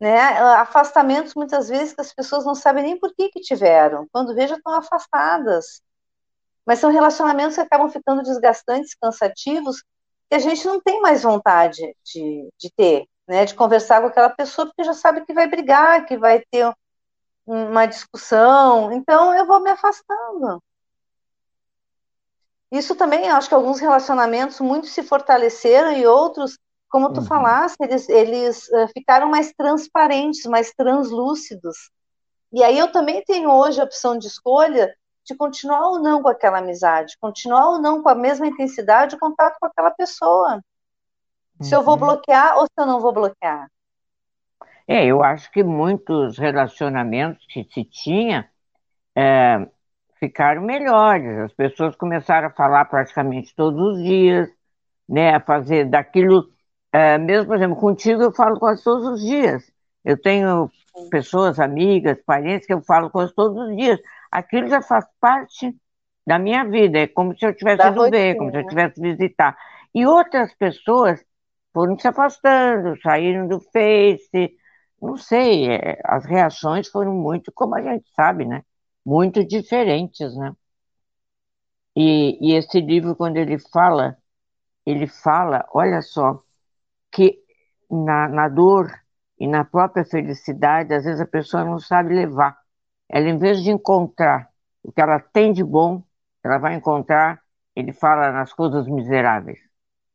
né? Afastamentos muitas vezes que as pessoas não sabem nem por que que tiveram. Quando vejam, estão afastadas. Mas são relacionamentos que acabam ficando desgastantes, cansativos, que a gente não tem mais vontade de, de ter, né? De conversar com aquela pessoa, porque já sabe que vai brigar, que vai ter uma discussão, então eu vou me afastando. Isso também, acho que alguns relacionamentos muito se fortaleceram e outros, como tu uhum. falaste, eles, eles uh, ficaram mais transparentes, mais translúcidos. E aí eu também tenho hoje a opção de escolha de continuar ou não com aquela amizade, continuar ou não com a mesma intensidade de contato com aquela pessoa. Uhum. Se eu vou uhum. bloquear ou se eu não vou bloquear. É, eu acho que muitos relacionamentos que se tinha é, ficaram melhores. As pessoas começaram a falar praticamente todos os dias, né, a fazer daquilo. É, mesmo, por exemplo, contigo eu falo quase todos os dias. Eu tenho pessoas, amigas, parentes que eu falo quase todos os dias. Aquilo já faz parte da minha vida. É como se eu tivesse ido ver, como se eu tivesse visitar. E outras pessoas foram se afastando, saíram do Face, não sei, é, as reações foram muito, como a gente sabe, né? Muito diferentes, né? E, e esse livro, quando ele fala, ele fala, olha só, que na, na dor e na própria felicidade, às vezes a pessoa não sabe levar. Ela, em vez de encontrar o que ela tem de bom, ela vai encontrar, ele fala nas coisas miseráveis.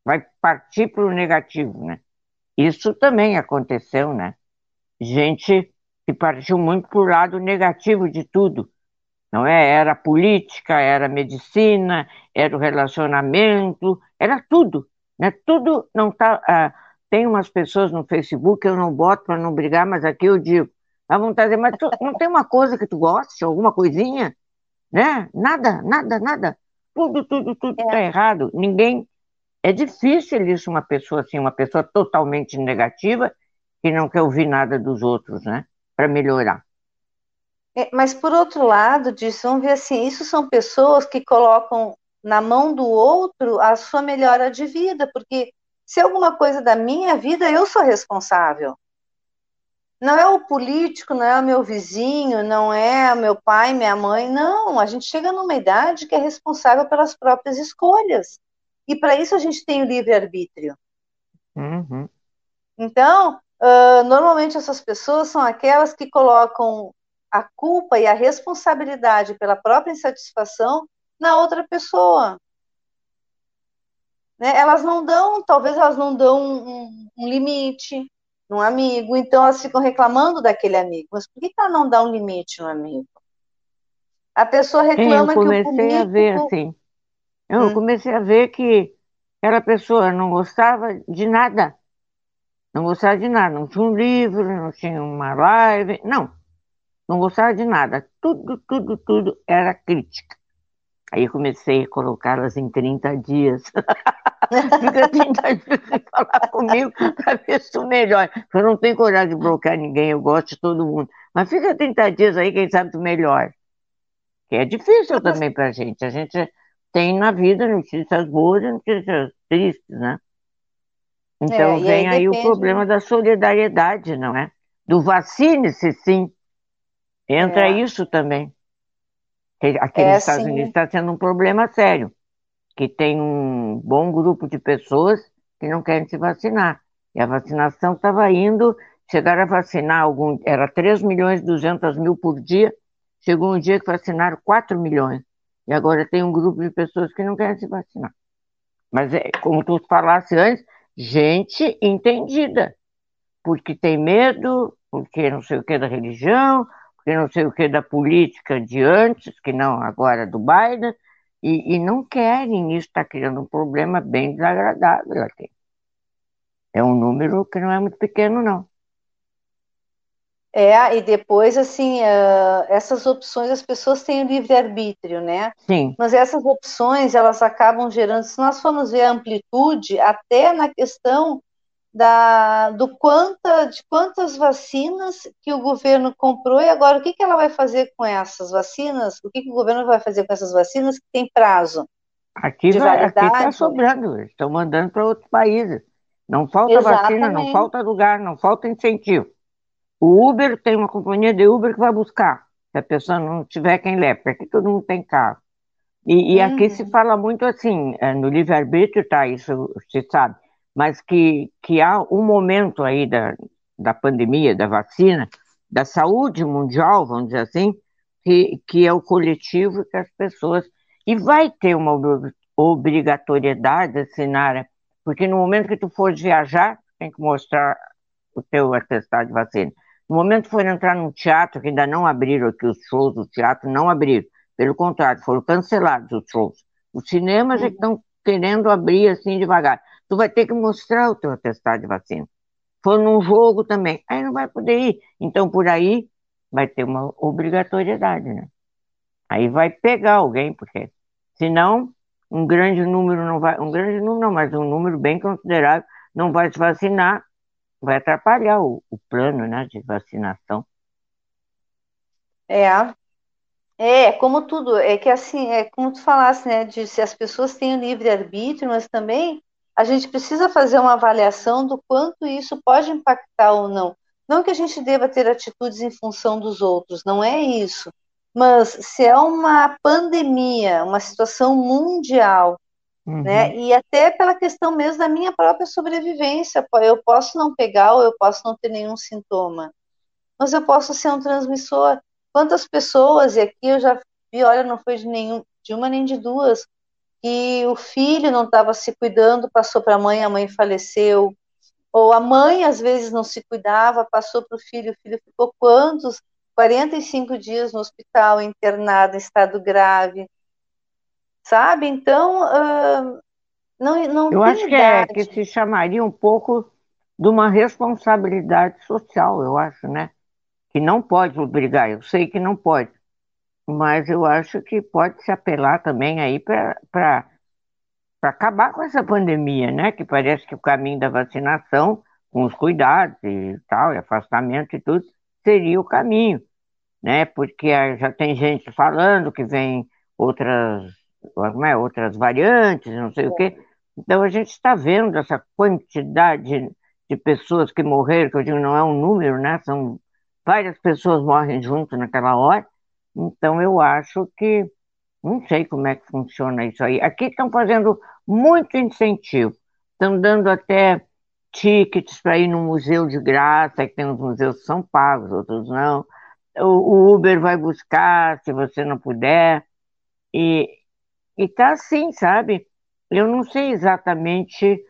Vai partir para o negativo, né? Isso também aconteceu, né? gente que partiu muito para o lado negativo de tudo. Não é? Era política, era medicina, era o relacionamento, era tudo. Né? Tudo não está. Ah, tem umas pessoas no Facebook que eu não boto para não brigar, mas aqui eu digo. Dá vontade mas tu, não tem uma coisa que tu goste, alguma coisinha? Né? Nada, nada, nada. Tudo, tudo, tudo está é. errado. Ninguém. É difícil isso, uma pessoa assim, uma pessoa totalmente negativa, que não quer ouvir nada dos outros, né? Para melhorar. É, mas por outro lado, disso, vamos ver assim, isso são pessoas que colocam na mão do outro a sua melhora de vida, porque se alguma coisa da minha vida, eu sou responsável. Não é o político, não é o meu vizinho, não é o meu pai, minha mãe, não. A gente chega numa idade que é responsável pelas próprias escolhas. E para isso a gente tem o livre-arbítrio. Uhum. Então, Uh, normalmente essas pessoas são aquelas que colocam a culpa e a responsabilidade pela própria insatisfação na outra pessoa. Né? Elas não dão, talvez elas não dão um, um, limite num amigo, então elas ficam reclamando daquele amigo. Mas por que, ela não dá um limite no amigo? A pessoa reclama que o político... Eu comecei a ver assim. Eu hum. comecei a ver que aquela pessoa não gostava de nada não gostava de nada, não tinha um livro, não tinha uma live, não. Não gostava de nada. Tudo, tudo, tudo era crítica. Aí eu comecei a colocá-las em 30 dias. *laughs* Fica 30 dias sem falar comigo para ver se tu melhora. Eu não tenho coragem de bloquear ninguém, eu gosto de todo mundo. Mas fica 30 dias aí, quem sabe tu melhora. Que é difícil também para a gente. A gente tem na vida notícias boas e notícias tristes, né? Então é, vem aí, aí o problema da solidariedade, não é? Do vacine-se, sim. Entra é. isso também. Aqui é, nos Estados sim. Unidos está sendo um problema sério, que tem um bom grupo de pessoas que não querem se vacinar. E a vacinação estava indo, chegaram a vacinar algum, era 3 milhões e 200 mil por dia, chegou um dia que vacinaram 4 milhões. E agora tem um grupo de pessoas que não querem se vacinar. Mas, é, como tu falasse antes, gente entendida, porque tem medo, porque não sei o que da religião, porque não sei o que da política de antes, que não agora do Biden, e, e não querem, isso está criando um problema bem desagradável aqui. É um número que não é muito pequeno, não. É, e depois, assim, uh, essas opções, as pessoas têm o livre-arbítrio, né? Sim. Mas essas opções, elas acabam gerando, se nós formos ver a amplitude, até na questão da, do quanta, de quantas vacinas que o governo comprou e agora o que, que ela vai fazer com essas vacinas? O que, que o governo vai fazer com essas vacinas que tem prazo? Aqui está sobrando, estão mandando para outros países. Não falta Exatamente. vacina, não falta lugar, não falta incentivo. O Uber tem uma companhia de Uber que vai buscar, se a pessoa não tiver quem leve, porque aqui todo mundo tem carro. E, e aqui se uhum. fala muito assim, é, no livre-arbítrio, tá, isso se sabe, mas que, que há um momento aí da, da pandemia, da vacina, da saúde mundial, vamos dizer assim, que, que é o coletivo que as pessoas. E vai ter uma obrigatoriedade, Sinara, porque no momento que tu for viajar, tem que mostrar o teu atestado de vacina. No momento que for entrar num teatro, que ainda não abriram aqui os shows do teatro, não abriram. Pelo contrário, foram cancelados os shows. Os cinemas é que estão querendo abrir assim devagar. Tu vai ter que mostrar o teu atestado de vacina. For num jogo também, aí não vai poder ir. Então, por aí, vai ter uma obrigatoriedade, né? Aí vai pegar alguém, porque senão um grande número não vai, um grande número não, mas um número bem considerável não vai se vacinar, vai atrapalhar o, o plano, né, de vacinação. É, é, como tudo, é que assim, é como tu falasse, né, de se as pessoas têm o livre-arbítrio, mas também a gente precisa fazer uma avaliação do quanto isso pode impactar ou não. Não que a gente deva ter atitudes em função dos outros, não é isso. Mas se é uma pandemia, uma situação mundial, uhum. né? E até pela questão mesmo da minha própria sobrevivência, eu posso não pegar ou eu posso não ter nenhum sintoma, mas eu posso ser um transmissor. Quantas pessoas, e aqui eu já vi, olha, não foi de nenhum, de uma nem de duas, que o filho não estava se cuidando, passou para a mãe, a mãe faleceu, ou a mãe às vezes não se cuidava, passou para o filho, o filho ficou quantos? 45 dias no hospital, internado em estado grave. Sabe? Então, uh, não, não Eu acho que, é, que se chamaria um pouco de uma responsabilidade social, eu acho, né? Que não pode obrigar, eu sei que não pode, mas eu acho que pode se apelar também aí para acabar com essa pandemia, né? Que parece que o caminho da vacinação, com os cuidados e tal, e afastamento e tudo, seria o caminho, né? Porque já tem gente falando que vem outras, como é, outras variantes, não sei o quê. Então a gente está vendo essa quantidade de pessoas que morreram, que eu digo não é um número, né? São várias pessoas morrem junto naquela hora. Então eu acho que não sei como é que funciona isso aí. Aqui estão fazendo muito incentivo. Estão dando até tickets para ir no museu de graça, que tem uns museus que são pagos, outros não. O, Uber vai buscar se você não puder. E está assim, sabe? Eu não sei exatamente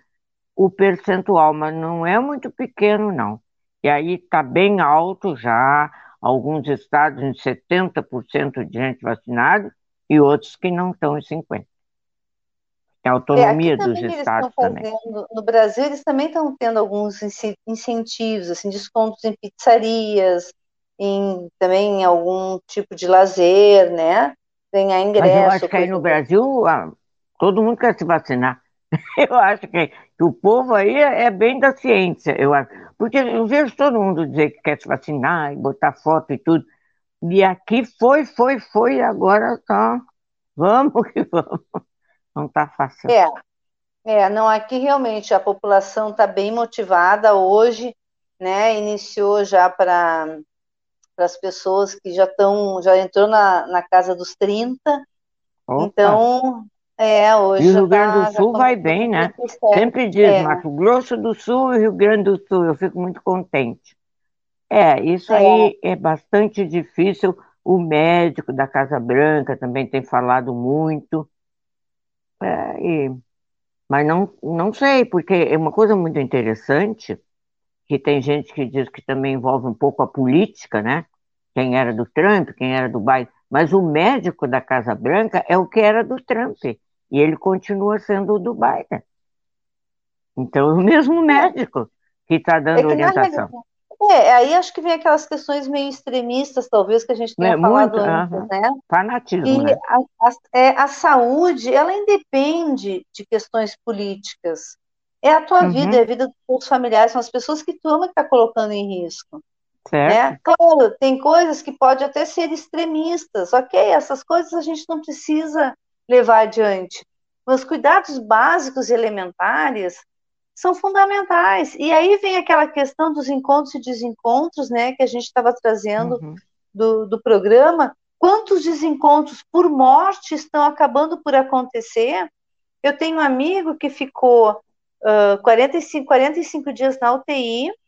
o percentual, mas não é muito pequeno, não. E aí está bem alto já, alguns estados em 70% de gente vacinada, e outros que não estão em 50%. É a autonomia é, dos estados também. no Brasil, eles também estão tendo alguns incentivos, assim, descontos em pizzarias, em, também em algum tipo de lazer, né? Ganhar ingresso. Mas eu acho que aí no Brasil, ah, todo mundo quer se vacinar. *laughs* Eu acho que, que o povo aí é, é bem da ciência, eu acho. Porque eu vejo todo mundo dizer que quer se vacinar e botar foto e tudo. E aqui foi, foi, foi, agora tá. Vamos *laughs* que vamos. Não tá fácil. É, é não, aqui realmente a população está bem motivada hoje, né? Iniciou já para as pessoas que já estão, já entrou na, na casa dos 30. Opa. Então, é, hoje. E o Rio Grande tá, do Sul vai bem, né? Sempre diz é. Mato Grosso do Sul e Rio Grande do Sul. Eu fico muito contente. É, isso é. aí é bastante difícil. O médico da Casa Branca também tem falado muito. É, e, mas não, não sei, porque é uma coisa muito interessante, que tem gente que diz que também envolve um pouco a política, né? Quem era do Trump, quem era do Biden. Mas o médico da Casa Branca é o que era do Trump. E ele continua sendo o do Biden. Então, o mesmo médico que está dando é que, orientação. É, aí acho que vem aquelas questões meio extremistas, talvez, que a gente tenha é, falado muito, antes, uh -huh. né? Fanatismo, e né? a, a, é, a, saúde, ela independe de questões políticas. É a tua uhum. vida, é a vida dos teus familiares, são as pessoas que tu ama que está colocando em risco. Certo. Né? Claro, tem coisas que podem até ser extremistas, ok? Essas coisas a gente não precisa levar adiante. Mas cuidados básicos e elementares são fundamentais. E aí vem aquela questão dos encontros e desencontros, né, que a gente estava trazendo uhum. do, do programa. Quantos desencontros por morte estão acabando por acontecer? Eu tenho um amigo que ficou uh, 45, 45 dias na UTI, está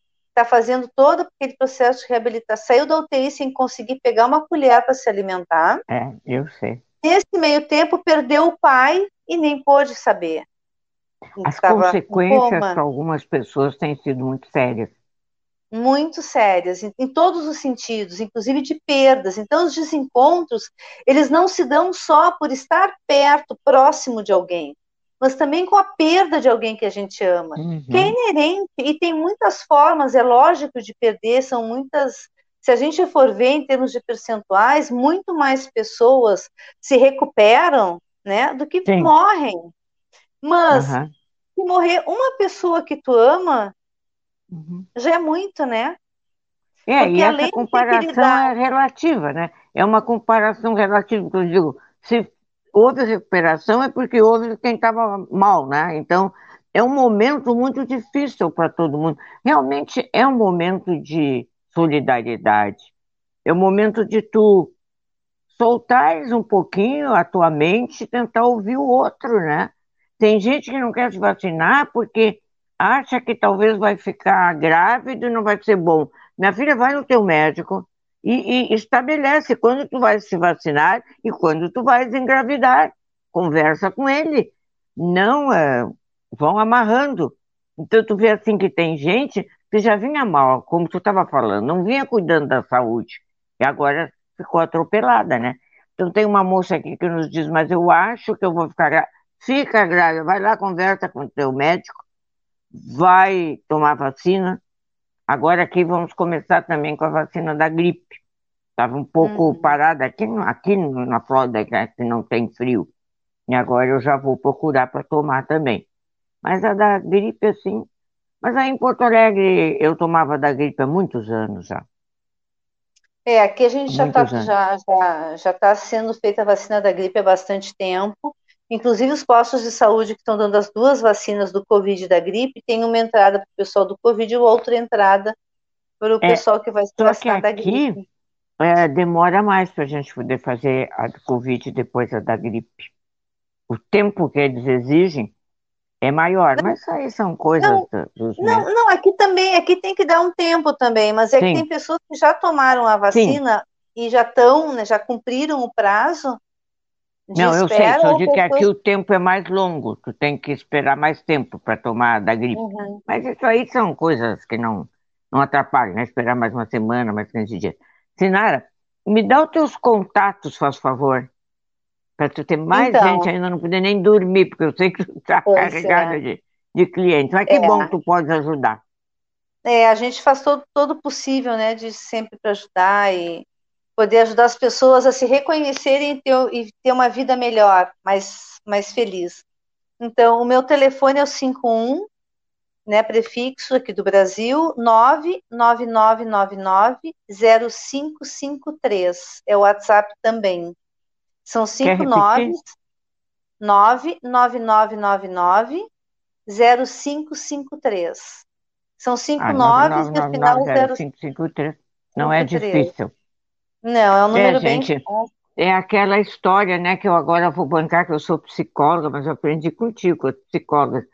está fazendo todo aquele processo de reabilitação, saiu da UTI sem conseguir pegar uma colher para se alimentar. É, eu sei. Nesse meio tempo, perdeu o pai e nem pôde saber. As consequências para algumas pessoas têm sido muito sérias. Muito sérias, em, em, todos os sentidos, inclusive de perdas. Então, os desencontros, eles não se dão só por estar perto, próximo de alguém, mas também com a perda de alguém que a gente ama, uhum. que é inerente, e tem muitas formas, é lógico, de perder, são muitas. Se a gente for ver em termos de percentuais, muito mais pessoas se recuperam né, do que Sim. morrem. Mas uhum. se morrer uma pessoa que tu ama, uhum. já é muito, né? É, Porque e essa comparação é relativa, né? É uma comparação relativa, que eu digo, se houve recuperação é porque houve quem estava mal, né? Então, é um momento muito difícil para todo mundo. Realmente é um momento de solidariedade. É um momento de tu soltares um pouquinho a tua mente e tentar ouvir o outro, né? Tem gente que não quer se vacinar porque acha que talvez vai ficar grávida e não vai ser bom. Minha filha vai no teu médico e, e estabelece quando tu vai se vacinar e quando tu vais engravidar. Conversa com ele. Não é, vão amarrando. Então tu vê assim que tem gente que já vinha mal, como tu estava falando, não vinha cuidando da saúde. E agora ficou atropelada, né? Então tem uma moça aqui que nos diz, mas eu acho que eu vou ficar grávida fica grávida, vai lá, conversa com o teu médico, vai tomar vacina. Agora aqui vamos começar também com a vacina da gripe. Estava um pouco uhum. parada aqui, aqui na Flórida, que não tem frio. E agora eu já vou procurar para tomar também. Mas a da gripe, assim. Mas aí em Porto Alegre eu tomava da gripe há muitos anos já. É, aqui a gente já está já, já, já tá sendo feita a vacina da gripe há bastante tempo. Inclusive, os postos de saúde que estão dando as duas vacinas do Covid e da gripe tem uma entrada para o pessoal do Covid e outra entrada para o é, pessoal que vai se vacinar da gripe. É, demora mais para a gente poder fazer a do Covid e depois a da gripe. O tempo que eles exigem é maior, mas aí são coisas não, dos não, não, aqui também, aqui tem que dar um tempo também, mas é Sim. que tem pessoas que já tomaram a vacina Sim. e já estão, né, já cumpriram o prazo não, eu sei, só digo que aqui o tempo é mais longo, tu tem que esperar mais tempo para tomar da gripe. Uhum. Mas isso aí são coisas que não, não atrapalham, né? Esperar mais uma semana, mais 15 dias. Sinara, me dá os teus contatos, faz favor, para tu ter mais então, gente ainda não poder nem dormir, porque eu sei que tu está carregada é. de, de clientes. Mas que é. bom que tu pode ajudar. É, a gente faz todo, todo o possível, né, de sempre para ajudar e poder ajudar as pessoas a se reconhecerem e ter, e ter uma vida melhor, mais, mais feliz. Então, o meu telefone é o 51, né, prefixo aqui do Brasil, 999990553. É o WhatsApp também. São cinco noves. 99999 0553. São cinco ah, noves e no final 0553. Não é difícil. Não, é um número é, bem. Gente, é aquela história, né, que eu agora vou bancar, que eu sou psicóloga, mas eu aprendi contigo, psicóloga.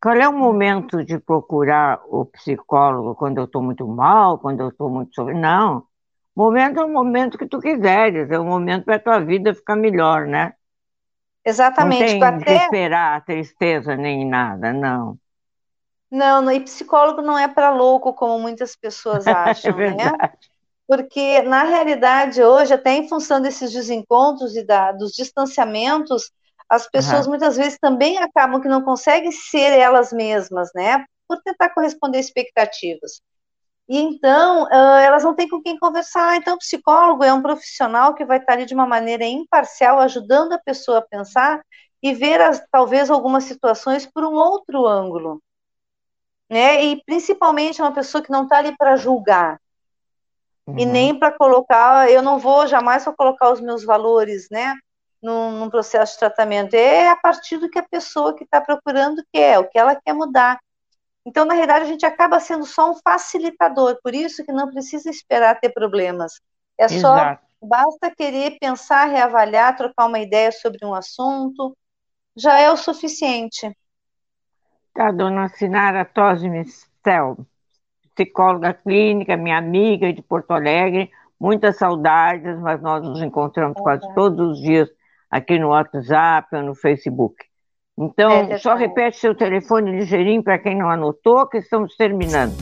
Qual é o momento de procurar o psicólogo quando eu estou muito mal, quando eu estou muito? Não. Momento é o momento que tu quiseres, é o momento para a tua vida ficar melhor, né? Exatamente. Não tem até... que esperar a tristeza nem nada, não. Não, e psicólogo não é para louco, como muitas pessoas *laughs* é acham, é né? porque na realidade hoje, até em função desses desencontros e da, dos distanciamentos, as pessoas uhum. muitas vezes também acabam que não conseguem ser elas mesmas, né? Por tentar corresponder a expectativas. E então, elas não têm com quem conversar. Então, o psicólogo é um profissional que vai estar ali de uma maneira imparcial, ajudando a pessoa a pensar e ver as, talvez algumas situações por um outro ângulo. Né? E principalmente uma pessoa que não está ali para julgar, Uhum. E nem para colocar, eu não vou jamais só colocar os meus valores, né, num, num, processo de tratamento. É a partir do que a pessoa que está procurando quer, o que ela quer mudar. Então, na realidade, a gente acaba sendo só um facilitador, por isso que não precisa esperar ter problemas. É só, Exato. basta querer pensar, reavaliar, trocar uma ideia sobre um assunto, já é o suficiente. Tá, dona Sinara Tosme psicóloga clínica, minha amiga de Porto Alegre. Muitas saudades, mas nós nos encontramos quase todos os dias aqui no WhatsApp ou no Facebook. Então, É só verdade. repete seu telefone ligeirinho para quem não anotou, que estamos terminando.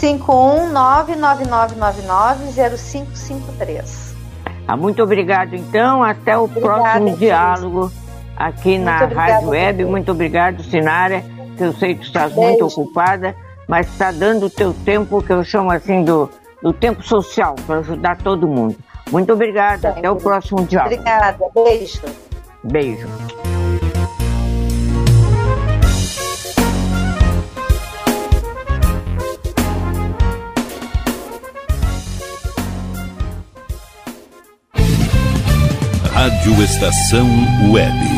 51999990553. Ah, muito obrigado, então. Até o próximo diálogo aqui Muito na Rádio Web. Muito obrigado, Sinara, que eu sei que estás Beijo. muito ocupada, mas está dando o teu tempo, que eu chamo assim do, do tempo social, para ajudar todo mundo. Muito obrigada. Até o próximo diálogo. Obrigada, beijo. Beijo. Estação Web.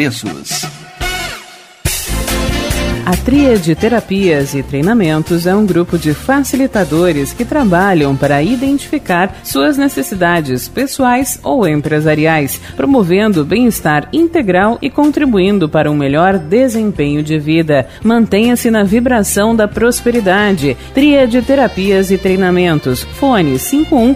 A Tríade Terapias e Treinamentos é um grupo de facilitadores que trabalham para identificar suas necessidades pessoais ou empresariais, promovendo bem-estar integral e contribuindo para um melhor desempenho de vida. Mantenha-se na vibração da prosperidade. Tríade Terapias e Treinamentos. Fone 51